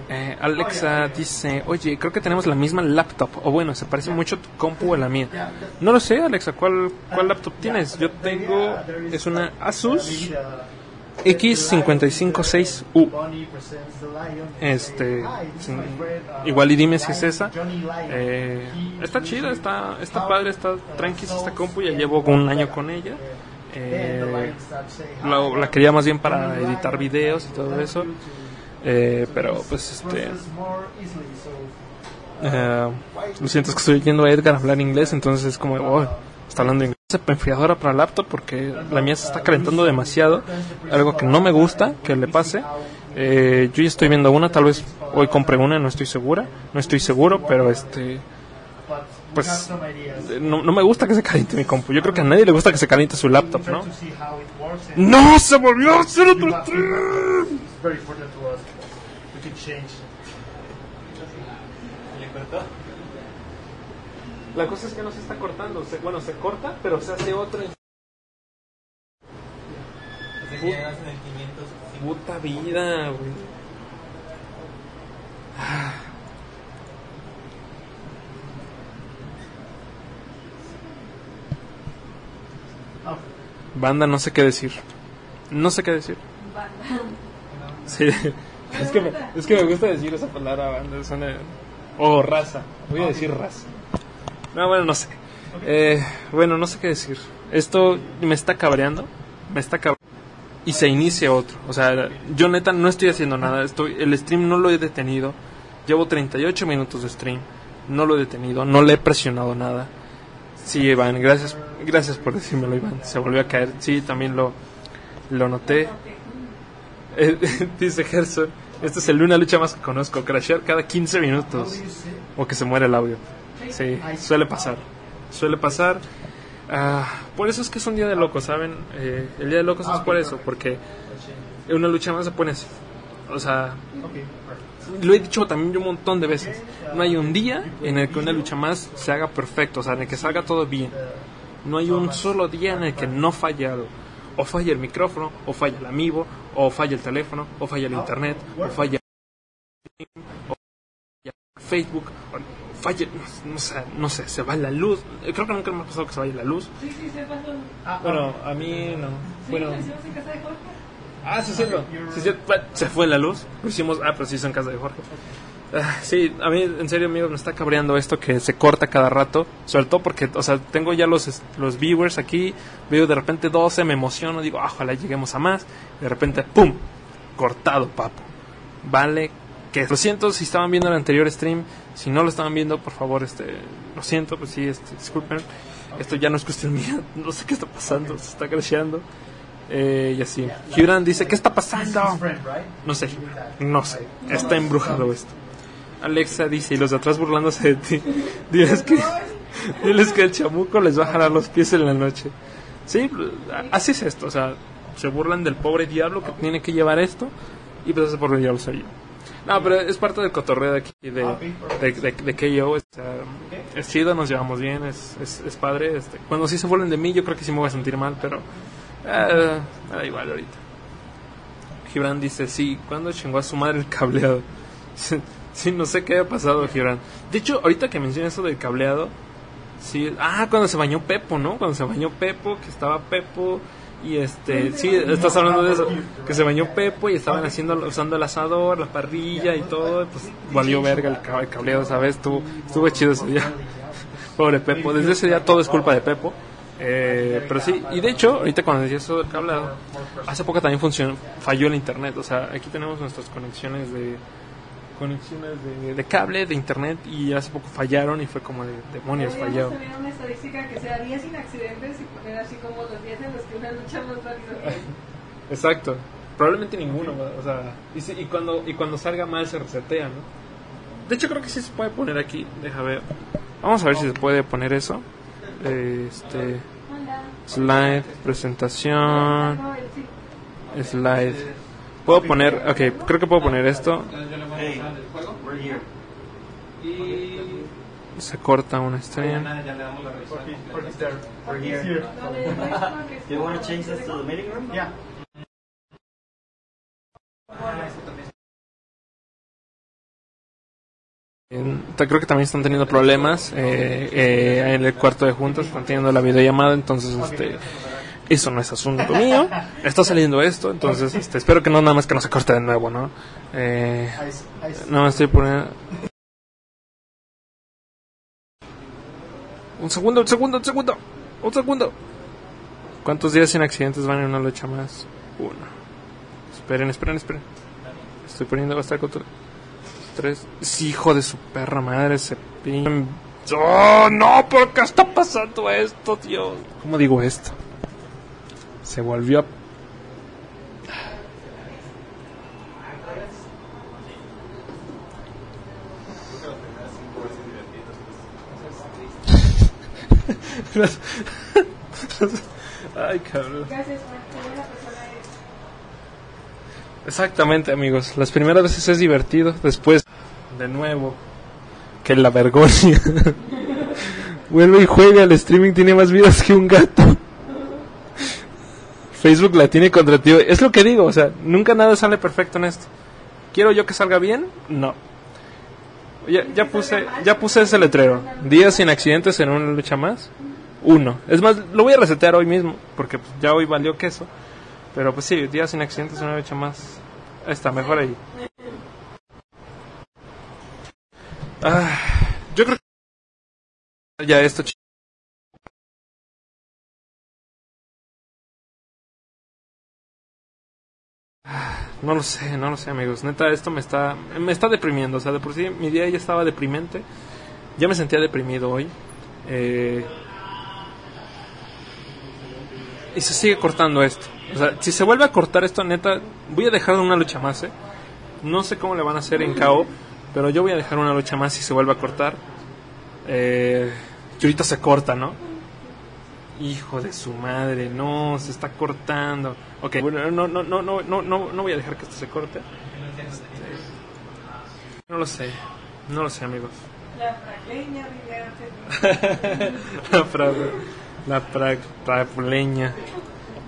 Eh, Alexa dice, oye, creo que tenemos la misma laptop. O bueno, se parece mucho tu compu a la mía. No lo sé, Alexa, ¿cuál, cuál laptop tienes? Yo tengo, es una Asus X556U. Este, sin- igual y dime si es esa. Eh, está chida, está, está padre, está tranqui esta compu. Ya llevo un año con ella. Eh, la, quería más bien para editar videos y todo eso. Eh, pero pues este. eh, lo siento, es que estoy oyendo a Edgar hablar inglés, entonces es como, oh, está hablando inglés. Enfriadora para laptop porque la mía se está calentando demasiado. Algo que no me gusta que le pase. Eh, yo ya estoy viendo una, tal vez hoy compré una, no estoy segura, no estoy seguro, pero este, pues no, no me gusta que se caliente mi compu. Yo creo que a nadie le gusta que se caliente su laptop, ¿no? ¡No! ¡Se volvió a hacer otro stream! very important to us. We could change. La cosa es que no se está cortando. Se- bueno, se corta, pero se hace otro. Puta vida, güey. Banda, no sé qué decir. No sé qué decir. Sí. Es que, me, es que me gusta decir esa palabra, banda. Suena... O raza. Voy a decir raza. No, bueno, no sé. Eh, bueno, no sé qué decir. Esto me está cabreando. Me está cabreando. Y se inicia otro. O sea, yo neta no estoy haciendo nada. Estoy, el stream no lo he detenido. Llevo 38 minutos de stream. No lo he detenido. No le he presionado nada. Sí, Iván, gracias, gracias por decírmelo, Iván. Se volvió a caer. Sí, también lo, lo noté. Eh, dice Gerson, esta es el una lucha más que conozco. Crashear cada 15 minutos. O que se muere el audio. Sí, suele pasar. Suele pasar. Ah, por eso es que es un día de locos, ¿saben? Eh, el día de locos es por eso, porque una lucha más se pone así. O sea, lo he dicho también yo un montón de veces. No hay un día en el que una lucha más se haga perfecto, o sea, en el que salga todo bien. No hay un solo día en el que no falle algo. O falla el micrófono, o falla el amiibo, o falla el teléfono, o falla el internet, o falla o falla Facebook, o falla, no, no sé, no sé, se va la luz. Creo que nunca me ha pasado que se vaya la luz. Sí, sí, se pasó. Bueno, a mí no. Sí, Bueno, lo hicimos en casa de Jorge. Ah, sí, es cierto. Sí, cierto. Se fue la luz. Lo hicimos. Ah, pero sí, hizo en casa de Jorge. Ah, Sí, a mí en serio amigos me está cabreando esto que se corta cada rato, sobre todo porque, o sea, tengo ya los, los viewers aquí, veo de repente 12, me emociono, digo, ah, ojalá lleguemos a más, de repente, ¡pum! Cortado, papo. Vale, que lo siento si estaban viendo el anterior stream, si no lo estaban viendo, por favor, este, lo siento, pues sí, este, disculpen, esto ya no es cuestión mía, no sé qué está pasando, se está creciendo. Eh, y así. Gibran dice, ¿qué está pasando? No sé, no sé, está embrujado esto. Alexa dice, y los de atrás burlándose de ti. Diles que, diles que el chamuco les va a jalar los pies en la noche. Sí, así es esto. O sea, se burlan del pobre diablo que tiene que llevar esto. Y pues ese pobre diablo soy yo. No, pero es parte del cotorreo de aquí, de, de, de, de KO. o sea, es chido, nos llevamos bien, es, es, es padre. Este, cuando sí se burlen de mí, yo creo que sí me voy a sentir mal, pero eh, me da igual ahorita. Gibran dice, sí, ¿cuándo chingó a su madre el cableado? sí, no sé qué haya pasado, Gibran. De hecho, ahorita que mencionas eso del cableado, sí, ah, cuando se bañó Pepo, ¿no? Cuando se bañó Pepo, que estaba Pepo y este, sí, estás hablando de eso, que se bañó Pepo y estaban haciendo, usando el asador, la parrilla y todo, pues valió verga el, ca- el cableado, ¿sabes? Estuvo, estuvo chido ese día. Pobre Pepo, desde ese día todo es culpa de Pepo. Eh, pero sí, y de hecho, ahorita cuando decía eso del cableado, hace poco también funcionó, falló el internet. O sea, aquí tenemos nuestras conexiones de conexiones de, de cable, de internet, y hace poco fallaron y fue como de demonios, falló. tener una estadística que sea 10 sin accidentes y poner así como los 10 en los que una lucha más rápido. Exacto. Probablemente ninguno, o sea, y, si- y cuando y cuando salga mal se resetea, ¿no? De hecho creo que sí se puede poner aquí, deja ver. Vamos a ver si se puede poner eso. Este slide, presentación, slide. Puedo poner, ok, creo que puedo poner esto. Se corta una stream. We're here. No, le- no es porque es Do you want to como- change this to the meeting room? Yeah. En- ta- Creo que también están teniendo problemas eh, eh, en el cuarto de juntas, están teniendo la videollamada, entonces este eso no es asunto mío. Está saliendo esto, entonces este, espero que no nada más que no se corte de nuevo, ¿no? Eh, no estoy poniendo un segundo, un segundo, un segundo, un segundo. ¿Cuántos días sin accidentes van en una lucha más? Uno. Esperen, esperen, esperen. Estoy poniendo bastante control. Tres. Sí, hijo de su perra madre, ese pin. ¡Oh, no! ¿Por qué está pasando esto, Dios? ¿Cómo digo esto? Se volvió a... Ay, cabrón. Exactamente, amigos. Las primeras veces es divertido, después, de nuevo, que la vergüenza. Vuelve y juega, el streaming tiene más vidas que un gato. Facebook la tiene contra ti. Es lo que digo, o sea, nunca nada sale perfecto en esto. ¿Quiero yo que salga bien? No. Ya, ya puse, ya puse ese letrero. Días sin accidentes en una lucha más. Uno. Es más, lo voy a resetear hoy mismo, porque pues, ya hoy valió queso. Pero pues sí, días sin accidentes en una lucha más. Ahí está, mejor ahí. Ah, yo creo que ya esto. No lo sé, no lo sé, amigos. Neta, esto me está, me está deprimiendo. O sea, de por sí mi día ya estaba deprimente. Ya me sentía deprimido hoy. Eh, y se sigue cortando esto. O sea, si se vuelve a cortar esto, neta, voy a dejar una lucha más, ¿eh? No sé cómo le van a hacer en KO, pero yo voy a dejar una lucha más si se vuelve a cortar. Eh, que ahorita se corta, ¿no? Hijo de su madre, no, se está cortando. Ok, bueno, no, no, no, no, no, no, no voy a dejar que esto se corte. Este, no lo sé, no lo sé, amigos. La fragleña la la pra, prapuleña.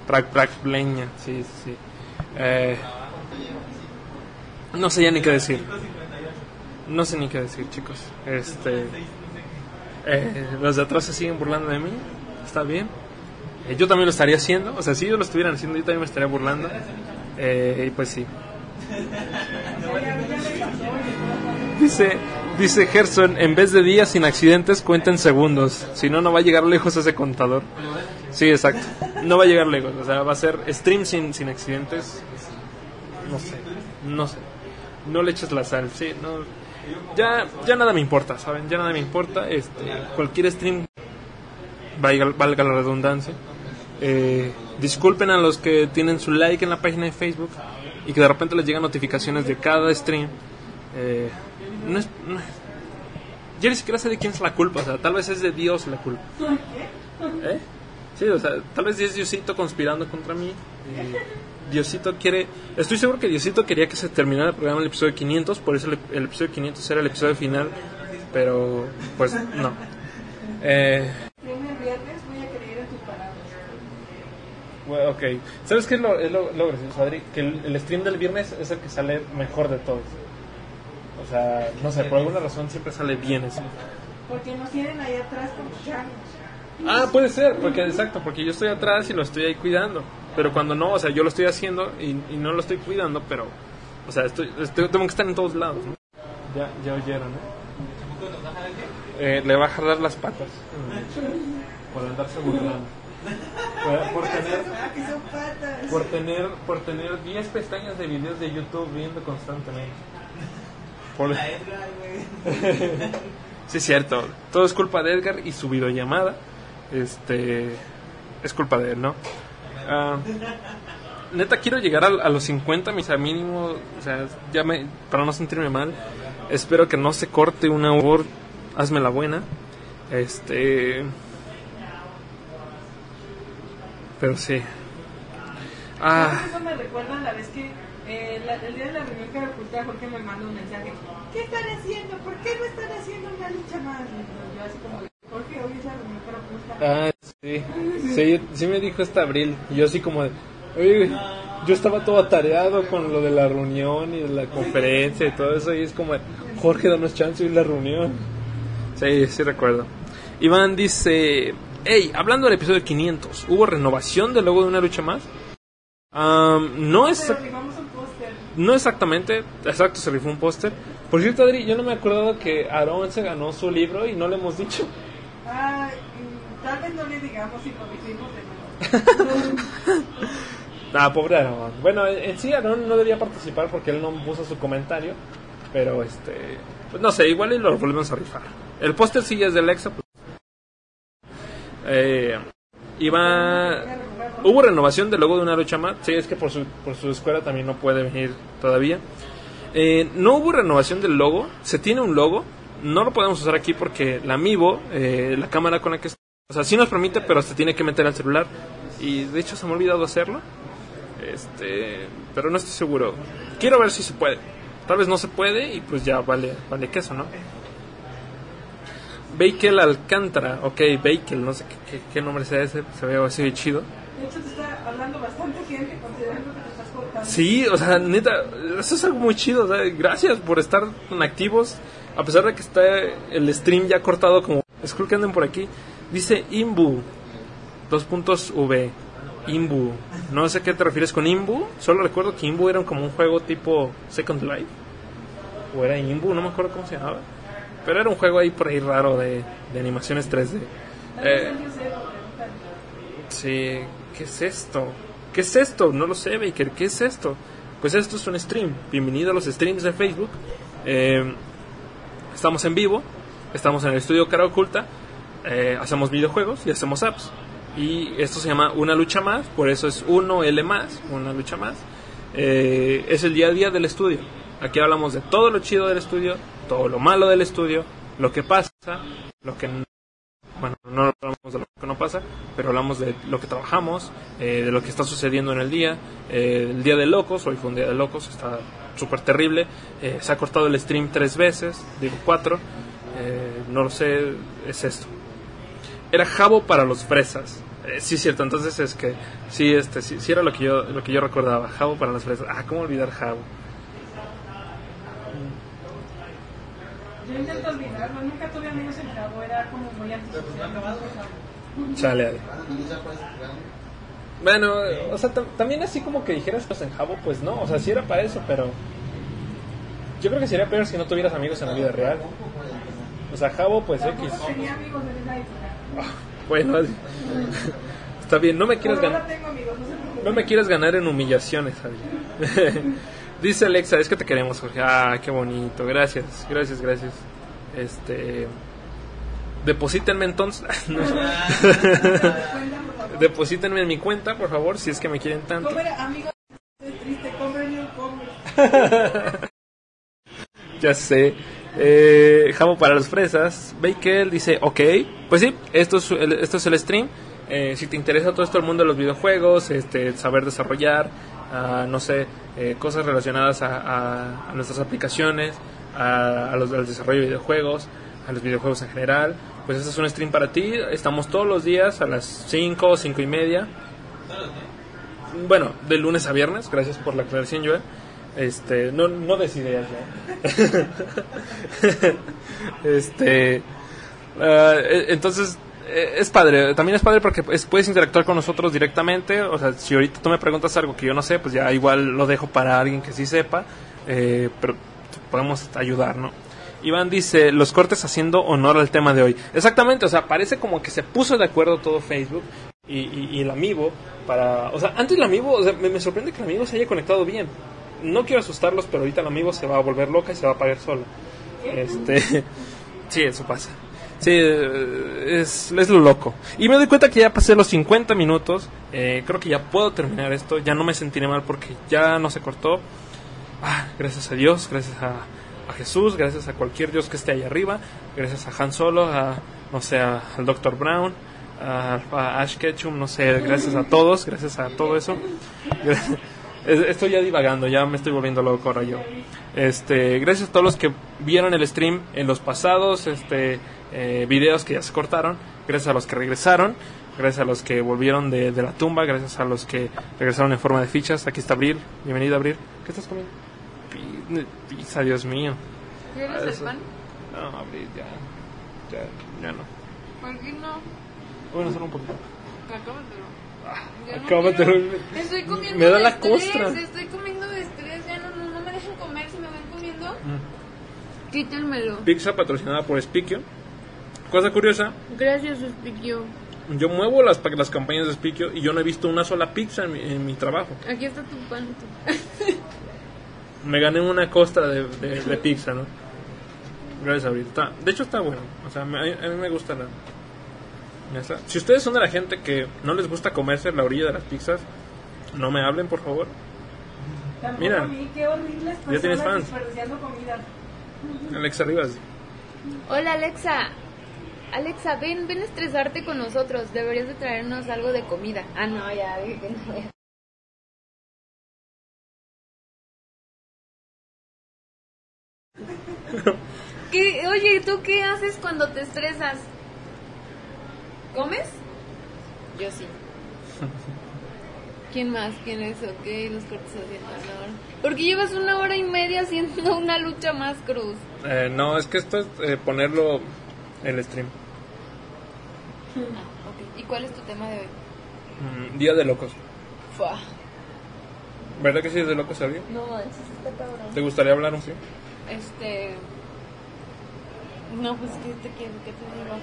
Pra, prapuleña, sí, sí, sí. Eh, no sé ya ni qué decir. No sé ni qué decir, chicos. Este, eh, los de atrás se siguen burlando de mí. Está bien. Eh, yo también lo estaría haciendo. O sea, si ellos lo estuvieran haciendo, yo también me estaría burlando. Eh, y pues sí. Dice, dice Gerson, en vez de días sin accidentes, cuenten segundos. Si no, no va a llegar lejos ese contador. Sí, exacto. No va a llegar lejos. O sea, va a ser stream sin, sin accidentes. No sé, no sé. No le eches la sal, sí, no. Ya, ya nada me importa, ¿saben? Ya nada me importa. Este, cualquier stream, valga, valga la redundancia. Eh, disculpen a los que tienen su like en la página de Facebook y que de repente les llegan notificaciones de cada stream. Eh, no es, no- yo ni siquiera sé de quién es la culpa, o sea, tal vez es de Dios la culpa. ¿Eh? Sí, o sea, tal vez es Diosito conspirando contra mí. Diosito quiere. Estoy seguro que Diosito quería que se terminara el programa en el episodio 500, por eso el, el episodio 500 era el episodio final, pero pues no. Eh, Primer viernes voy a creer en tus palabras. Bueno, ok. ¿Sabes qué es lo, es lo, lo gracioso, Adri? Que el, el stream del viernes es el que sale mejor de todos. O sea, no sé, por alguna razón siempre sale bien eso. Porque nos tienen ahí atrás como changos. Ah, puede ser, porque exacto, porque yo estoy atrás y lo estoy ahí cuidando. Pero cuando no, o sea, yo lo estoy haciendo y, y no lo estoy cuidando, pero, o sea, estoy, estoy- tengo que estar en todos lados. ¿no? Ya, ya oyeron, ¿no? Eh, le va a jalar las patas. Por andarse burlando. Por, por tener, Ah, por tener, por tener 10 pestañas de videos de YouTube viendo constantemente. Por... sí, es cierto. Todo es culpa de Edgar y su videollamada. Este. Es culpa de él, ¿no? Ah, neta, quiero llegar a, a los 50, mis a mínimo. O sea, ya me. Para no sentirme mal. Espero que no se corte una hora. Hazme la buena. Este. Pero sí. Ah. Eso me recuerda la vez que eh, la- el día de la reunión que oculta Jorge me manda un mensaje. ¿Qué están haciendo? ¿Por qué no están haciendo una lucha más? Y yo así como, Jorge, hoy es la reunión que. Ah, sí. Sí, sí me dijo esta Abril. Y yo así como de, oye, yo estaba todo atareado con lo de la reunión y de la conferencia y todo eso. Y es como, de, Jorge, danos chance de ir a la reunión. Sí, sí recuerdo. Iván dice, hey, hablando del episodio 500, ¿hubo renovación del logo de una lucha más? Am, no es... No exactamente, exacto, se rifó un póster. Por cierto, Adri, yo no me acordaba que Aaron se ganó su libro y no le hemos dicho. Ah, tal vez no le digamos si de nuevo. Ah, pobre Aaron. Bueno, en sí Aaron no debía participar porque él no puso su comentario. Pero este. Pues no sé, igual y lo volvemos a rifar. El póster sí es de Alexa. Pues. Eh, iba. Hubo renovación del logo de una lucha más. Sí, es que por su, por su escuela también no puede venir todavía. Eh, no hubo renovación del logo. Se tiene un logo. No lo podemos usar aquí porque la Amiibo, eh, la cámara con la que. O sea, sí nos permite, pero se tiene que meter al celular. Y de hecho se me ha olvidado hacerlo. Este, pero no estoy seguro. Quiero ver si se puede. Tal vez no se puede y pues ya vale, vale queso, ¿no? Bakel Alcántara, ok, Bakel, no sé qué, qué- qué nombre sea ese, se ve así de chido. De hecho, te está hablando bastante gente considerando que te estás cortando. Sí, o sea, neta, eso es algo muy chido. o sea, gracias por estar tan activos. A pesar de que está el stream ya cortado, como Skull que anden por aquí. Dice Imbu, dos puntos V. Imbu. No sé qué te refieres con Imbu. Solo recuerdo que Imbu era como un juego tipo Second Life. O era Imbu, no me acuerdo cómo se llamaba. Pero era un juego ahí por ahí raro de, de animaciones 3D. Eh. Sí, ¿qué es esto? ¿Qué es esto? No lo sé, Baker, ¿qué es esto? Pues esto es un stream. Bienvenido a los streams de Facebook. Eh, estamos en vivo, estamos en el estudio Cara Oculta, eh, hacemos videojuegos y hacemos apps. Y esto se llama Una Lucha Más, por eso es 1L más, Una Lucha Más. Eh, es el día a día del estudio. Aquí hablamos de todo lo chido del estudio, todo lo malo del estudio, lo que pasa, lo que bueno, no hablamos de lo que no pasa, pero hablamos de lo que trabajamos, eh, de lo que está sucediendo en el día. Eh, el día de locos, hoy fue un día de locos, está súper terrible. Eh, se ha cortado el stream tres veces, digo cuatro. Eh, no lo sé, es esto. Era jabo para los fresas. Sí, cierto, entonces es que sí, este, sí, sí era lo que yo, lo que yo recordaba. Jabo para las fresas. Ah, ¿cómo olvidar jabo? Yo intento olvidarlo, nunca tuve amigos en Cabo, era como muy antisocial. Chale, Ale. Bueno, o sea, tam- también así como que dijeras pues en Jabo, pues no, o sea, sí era para eso, pero Yo creo que sería peor si no tuvieras amigos en la vida real. O sea, Javo, pues X. Tenía amigos en iPhone. Bueno, está bien, no me quieres Ahora ganar. no me quieres ganar en humillaciones, Javi. Dice Alexa, es que te queremos, Jorge. Ah, qué bonito. Gracias, gracias, gracias. Este. Deposítenme entonces. No. Deposítenme en mi cuenta, por favor, si es que me quieren tanto. Ya sé. Eh, Jamo para las fresas. Bakel dice, ok. Pues sí, esto es el, esto es el stream. Eh, si te interesa todo esto el mundo de los videojuegos, este, saber desarrollar, ah, no sé, eh, cosas relacionadas a, a- a nuestras aplicaciones, a, a los, al desarrollo de videojuegos, a los videojuegos en general, pues este es un stream para ti. Estamos todos los días a las 5, 5 y media. Bueno, de lunes a viernes, gracias por la aclaración, Joel. Este, no, no des ideas ya. este, ah, eh, entonces, es padre. También es padre porque puedes interactuar con nosotros directamente. O sea, si ahorita tú me preguntas algo que yo no sé, pues ya igual lo dejo para alguien que sí sepa. eh, pero podemos ayudar, ¿no? Iván dice, los cortes haciendo honor al tema de hoy. Exactamente, o sea, parece como que se puso de acuerdo todo Facebook y, el amigo para... O sea, antes el amigo, o sea, me, me sorprende que el amigo se haya conectado bien. No quiero asustarlos, pero ahorita el amigo se va a volver loca y se va a apagar sola. Este, sí, eso pasa. Sí, eh, es, lo loco. Y me doy cuenta que ya pasé los 50 minutos. eh, creo que ya puedo terminar esto. Ya no me sentiré mal porque ya no se cortó. Ah, gracias a Dios, gracias a, a Jesús, gracias a cualquier Dios que esté ahí arriba, gracias a Han Solo, a, no sé, a- al Dr. Brown, a, a Ash Ketchum, no sé, gracias a todos, gracias a todo eso. Es- Estoy ya divagando, ya me estoy volviendo loco ahora yo. Este, gracias a todos los que vieron el stream en los pasados este, eh, videos que ya se cortaron, gracias a los que regresaron, gracias a los que volvieron de, de la tumba, gracias a los que regresaron en forma de fichas. Aquí está Abril, bienvenido Abril. ¿Qué estás comiendo? Pi- Pizza, Dios mío. ¿Quieres el pan? No, Abril, ya, ya, ya no. ¿Por qué no? Bueno, solo un poquito. Acábatelo. No Acábatelo. quiero. Estoy comiendo Me da la estrés, costra. Estoy comiendo de estrés, ya no, no, no me dejan comer, si me ven comiendo. Mm. Quítenmelo. Pizza patrocinada por Spikio. Cosa curiosa, Gracias, Suspicio. yo muevo las, las campañas de Spikio y yo no he visto una sola pizza en mi, en mi trabajo. Aquí está tu pan. Me gané una costra de, de- de pizza, ¿no? Gracias, Abril. Está- de hecho, está bueno. O sea, me- a, mí me gusta la. Ya está. Si ustedes son de la gente que no les gusta comerse la orilla de las pizzas, no me hablen, por favor. Tampoco Mira, a mí, qué horribles ya tienes personas fans. desperdiciando comida. Alexa Rivas. Hola, Alexa. Alexa, ven, ven a estresarte con nosotros. Deberías de traernos algo de comida. Ah, no, ya dije que no. ¿Qué? Oye, ¿tú qué haces cuando te estresas? ¿Comes? Yo sí. ¿Quién más? ¿Quién es? Ok, los cortes haciendo honor. ¿Por qué llevas una hora y media haciendo una lucha más cruz? Eh, no, es que esto es eh, ponerlo en el stream. Ah, ok. ¿Y cuál es tu tema de hoy? Mm, Día de locos. Fua. ¿Verdad que sí es de locos, Abril? No manches, está cabrón. ¿Te gustaría hablar un sí? Este. No, pues, ¿qué te quiero? ¿Qué te digo?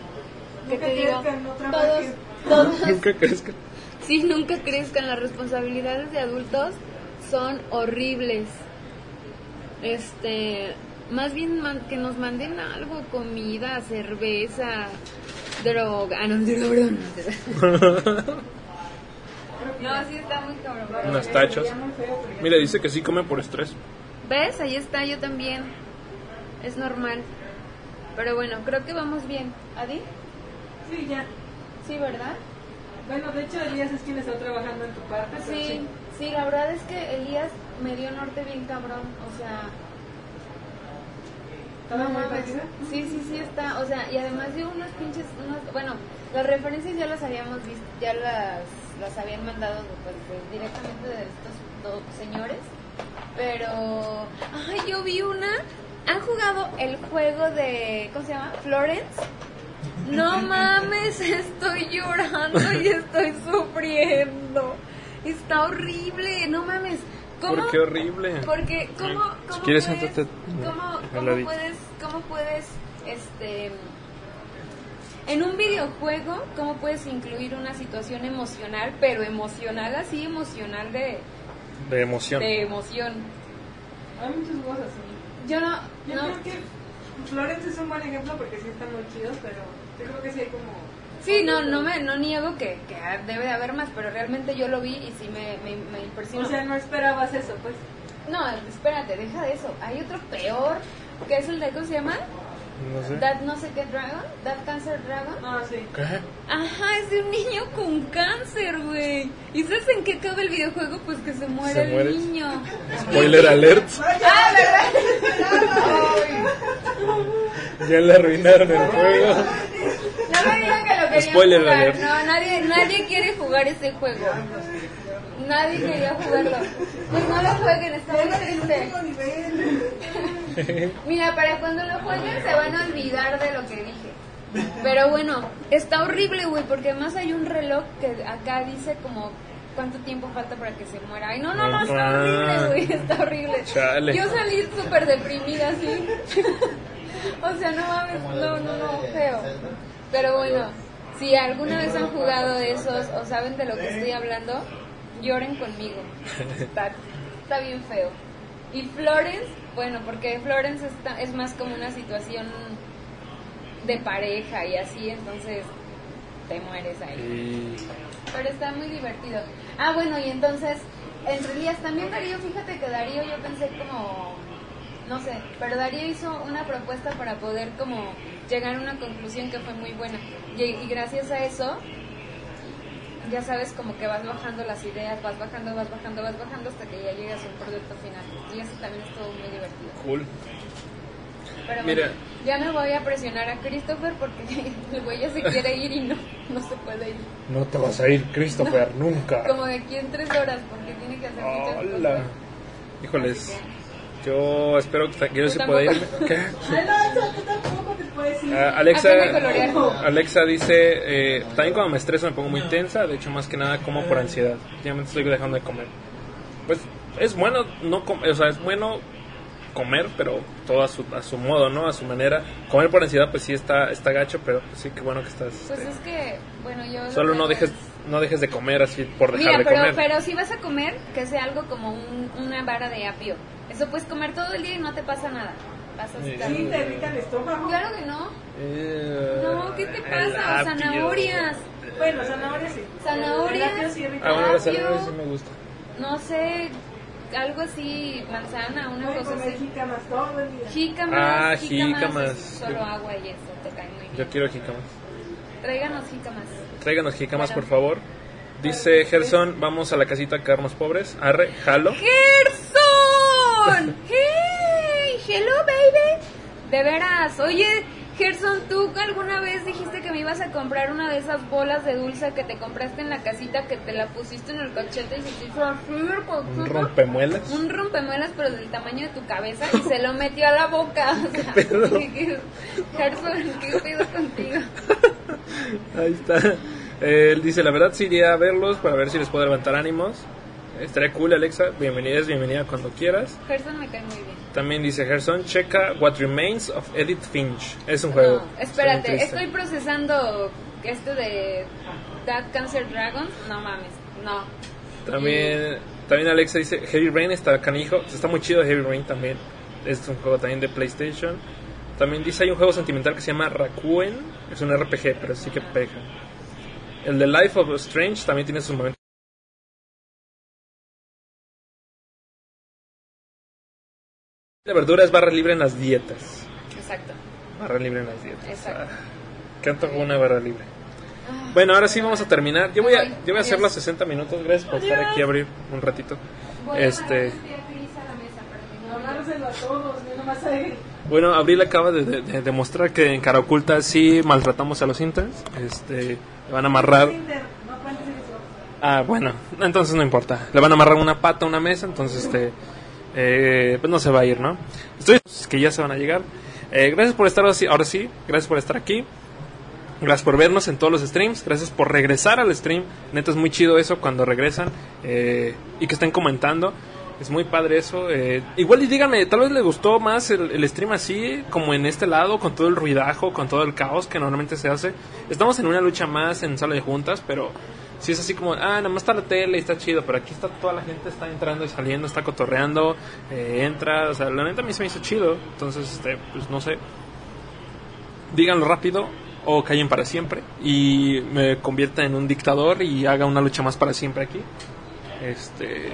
¿Qué Nunca te digo? crezcan, no todos, todos, ¿Nunca que.? sí, nunca crezcan. Las responsabilidades de adultos son horribles. Este. Más bien man- que nos manden algo: comida, cerveza, droga. Ah, no, droga. No, sí está muy cabrón. Unas tachas. Mira, dice que sí come por estrés. ¿Ves? Ahí está, yo también. Es normal. Pero bueno, creo que vamos bien. ¿Adi? Sí, ya. Sí, ¿verdad? Bueno, de hecho, Elías es quien está trabajando en tu parte. Sí, sí, la verdad es que Elías me dio norte bien cabrón. O sea, ¿Estaba no muy perdida? Sí, sí, sí está. O sea, y además dio unos pinches. Unos, bueno, las referencias ya las habíamos visto, ya las, las habían mandado pues, directamente de estos dos señores. Pero. Ay, yo vi una. ¿Han jugado el juego de. ¿Cómo se llama? Florence. No mames, estoy llorando y estoy sufriendo. Está horrible, no mames. ¿Cómo? Porque horrible. Porque, ¿cómo, cómo quieres, puedes, ¿cómo, al cómo puedes, cómo puedes, este, en un videojuego, cómo puedes incluir una situación emocional, pero emocional así, emocional de, De emoción. de emoción? Hay muchos juegos así. Yo no, Yo no, creo que Florence es un buen ejemplo porque sí están muy chidos, pero yo creo que sí hay como... sí, no, no me, no niego que, que debe de haber más, pero realmente yo lo vi y sí me, me, me impresionó. O sea, no esperabas eso, pues. no, espérate, deja de eso. Hay otro peor, que es el de, ¿cómo se llama? No sé. That no sé qué dragon, That Cancer Dragon. No, sí. ¿Qué? Ajá, es de un niño con cáncer, güey. ¿Y sabes en qué acaba el videojuego? Pues que se muere Se el niño. Spoiler alert. Ah, ¿verdad? Ya le arruinaron el juego. No me digan que lo querían Spoiler jugar. alert. No, nadie, nadie quiere jugar ese juego. Nadie quería jugarlo. Pues no lo jueguen, está muy triste. Mira, para cuando lo jueguen se van a olvidar de lo que dije. Pero bueno, está horrible, güey, porque además hay un reloj que acá dice como cuánto tiempo falta para que se muera. Ay, no, no, no, está horrible, güey, está horrible. Chale. Yo salí súper deprimida así. o sea, no mames, no, no, no, feo. Pero bueno, si alguna vez han jugado esos o saben de lo que estoy hablando, lloren conmigo. Está, está bien feo. Y Florence, bueno, porque Florence está, es más como una situación de pareja y así, entonces te mueres ahí. Pero está muy divertido. Ah, bueno, y entonces, entre Elías, también Darío, fíjate que Darío yo pensé como, no sé, pero Darío hizo una propuesta para poder como llegar a una conclusión que fue muy buena. Y, y gracias a eso, ya sabes como que vas bajando las ideas, vas bajando, vas bajando, vas bajando hasta que ya llegas a un producto final. Y eso también estuvo muy divertido. cool. Pero Mira. bueno, ya me voy a presionar a Christopher porque el güey ya se quiere ir y no, no se puede ir. No te vas a ir, Christopher, nunca. Como de aquí en tres horas, porque tiene que hacer muchas Hola. cosas. Híjoles. Yo espero que, yo Tú sí pueda irme. ¿Qué? No, eso tú tampoco te puedes ir. Ah, Alexa. Alexa dice, eh, también cuando me estreso me pongo muy tensa, de hecho más que nada como por ansiedad, ya me estoy dejando de comer. Pues es bueno no o sea, es bueno comer, pero todo a su, a su modo, ¿no? A su manera. Comer por ansiedad pues sí está, está gacho, pero pues sí que bueno que estás... Pues este, es que, bueno, yo... lo solo no dejes, es- no dejes de comer así por dejar Mira, de pero, comer. pero si vas a comer, que sea algo como un- una vara de apio. Eso puedes comer todo el día y no te pasa nada. Vas a Sí. te irrita el estómago. Claro que no. Eh, No, ¿qué te pasa? Zanahorias. Bueno, zanahorias sí. Zanahorias. Ah, sí me gusta. No sé, algo así, manzana, una Puedes cosa comer así. jícamas todo el día. Jícamas, Ah, jícamas, jícamas. solo agua y eso te cae muy bien. Yo quiero jicamas. Tráiganos jícamas. Tráiganos jicamas, Bueno. por favor. Dice Gerson, vamos a la casita a quedarnos pobres. Arre, jalo. ¡Gerson! ¡Hey! ¡Hello, baby! De veras, oye, Gerson, ¿tú alguna vez dijiste que me ibas a comprar una de esas bolas de dulce que te compraste en la casita, que te la pusiste en el cachete y se te hizo Un rompemuelas. Un rompemuelas, pero del tamaño de tu cabeza, y se lo metió a la boca. O sea, pedo? ¿qué- qué- Gerson, ¿qué pido contigo? Ahí está. Él dice, la verdad sí iría a verlos para ver si les puedo levantar ánimos. Estaría cool, Alexa. Bienvenida, es bienvenida cuando quieras. Gerson me cae muy bien. También dice Gerson, checa What Remains of Edith Finch. Es un juego. No, Está espérate, estoy procesando esto de That Cancer Dragon. No mames, no. También, también Alexa dice, Heavy Rain está canijo. Está muy chido Heavy Rain también. Es un juego también de PlayStation. También dice, hay un juego sentimental que se llama Rakuen. Es un RPG, pero sí que pega. El de Life of Strange también tiene sus momentos. La verdura es barra libre en las dietas. Exacto, Barra libre en las dietas. exacto. Ah, qué antojo una barra libre. Bueno, ahora sí vamos a terminar. Yo voy a, yo voy a hacer los 60 minutos. Gracias por estar aquí a abrir un ratito. Este, bueno, Abril acaba de, de- de demostrar que en cara oculta sí maltratamos a los interns. Este, le van a amarrar. Ah, bueno, entonces no importa. Le van a amarrar una pata a una mesa, entonces este, eh, pues no se va a ir, ¿no? Estoy que ya se van a llegar. Eh, gracias por estar así, ahora sí, gracias por estar aquí. Gracias por vernos en todos los streams. Gracias por regresar al stream. Neta es muy chido eso cuando regresan eh, y que estén comentando. Es muy padre eso. eh, igual y díganme, tal vez le gustó más el, el stream así, como en este lado, con todo el ruidajo, con todo el caos que normalmente se hace. Estamos en una lucha más en sala de juntas, pero si es así como, ah, nada más está la tele y está chido, pero aquí está toda la gente, está entrando y saliendo, está cotorreando, eh, entra, o sea, la neta a mí se me hizo chido. Entonces, este, pues no sé, díganlo rápido o callen para siempre y me convierta en un dictador y haga una lucha más para siempre aquí. Este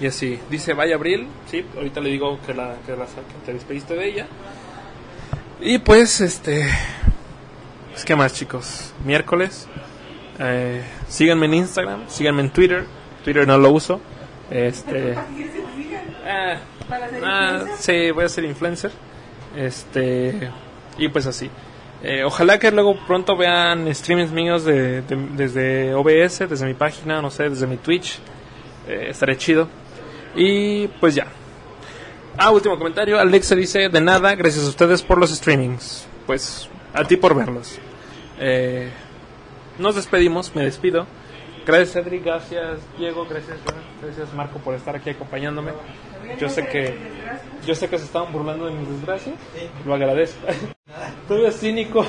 y así, dice vaya Abril, sí, ahorita le digo que la que la saque, te despediste de ella. Y pues este pues, ¿qué más, chicos? Miércoles. Eh, síganme en Instagram, síganme en Twitter. Twitter no lo uso. Este ah, ¿Para ser Ah, sí, voy a ser influencer. Este. Y pues así. Eh, ojalá que luego pronto vean streams míos de, de- desde OBS, desde mi página, no sé, desde mi Twitch. Eh, estaré chido. Y pues ya. Ah, último comentario. Alexa dice: De nada, gracias a ustedes por los streamings. Pues a ti por verlos. Eh, nos despedimos, me despido. Gracias, Cedric. Gracias, Diego. Gracias, Marco, por estar aquí acompañándome. Yo sé que yo sé que se estaban burlando de mis desgracias. Lo agradezco. Todo es cínico.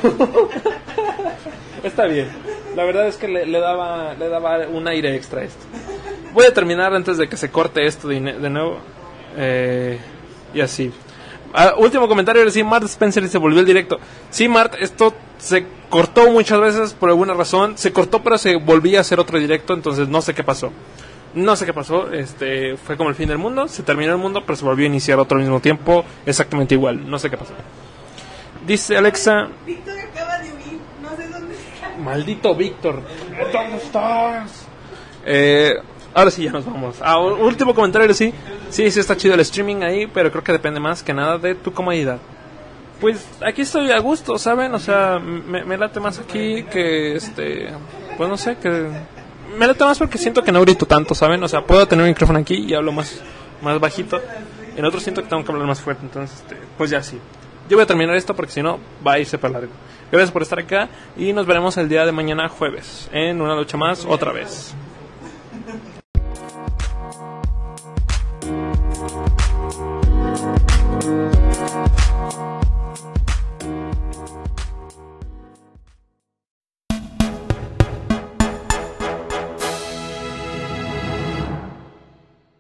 Está bien. La verdad es que le, le daba le daba un aire extra a esto. Voy a terminar antes de que se corte esto de, de nuevo. Eh, y así. Ah, último comentario, sí, Mart Spencer se volvió el directo. Sí, Mart, esto se cortó muchas veces por alguna razón. Se cortó, pero se volvía a hacer otro directo, entonces no sé qué pasó. No sé qué pasó, este fue como el fin del mundo, se terminó el mundo, pero se volvió a iniciar otro al mismo tiempo, exactamente igual, no sé qué pasó. Dice Alexa, Víctor acaba de huir, no sé dónde está. maldito Víctor, ¿dónde estás? Eh, ahora sí, ya nos vamos. Ah, último comentario, sí. Sí, sí está chido el streaming ahí, pero creo que depende más que nada de tu comodidad. Pues aquí estoy a gusto, ¿saben? O sea, me, me late más aquí que este. Pues no sé, que. Me late más porque siento que no grito tanto, ¿saben? O sea, puedo tener un micrófono aquí y hablo más, más bajito. En otro siento que tengo que hablar más fuerte, entonces, este, pues ya sí. Yo voy a terminar esto porque si no va a irse para largo. Gracias por estar acá y nos veremos el día de mañana jueves en una lucha más otra vez.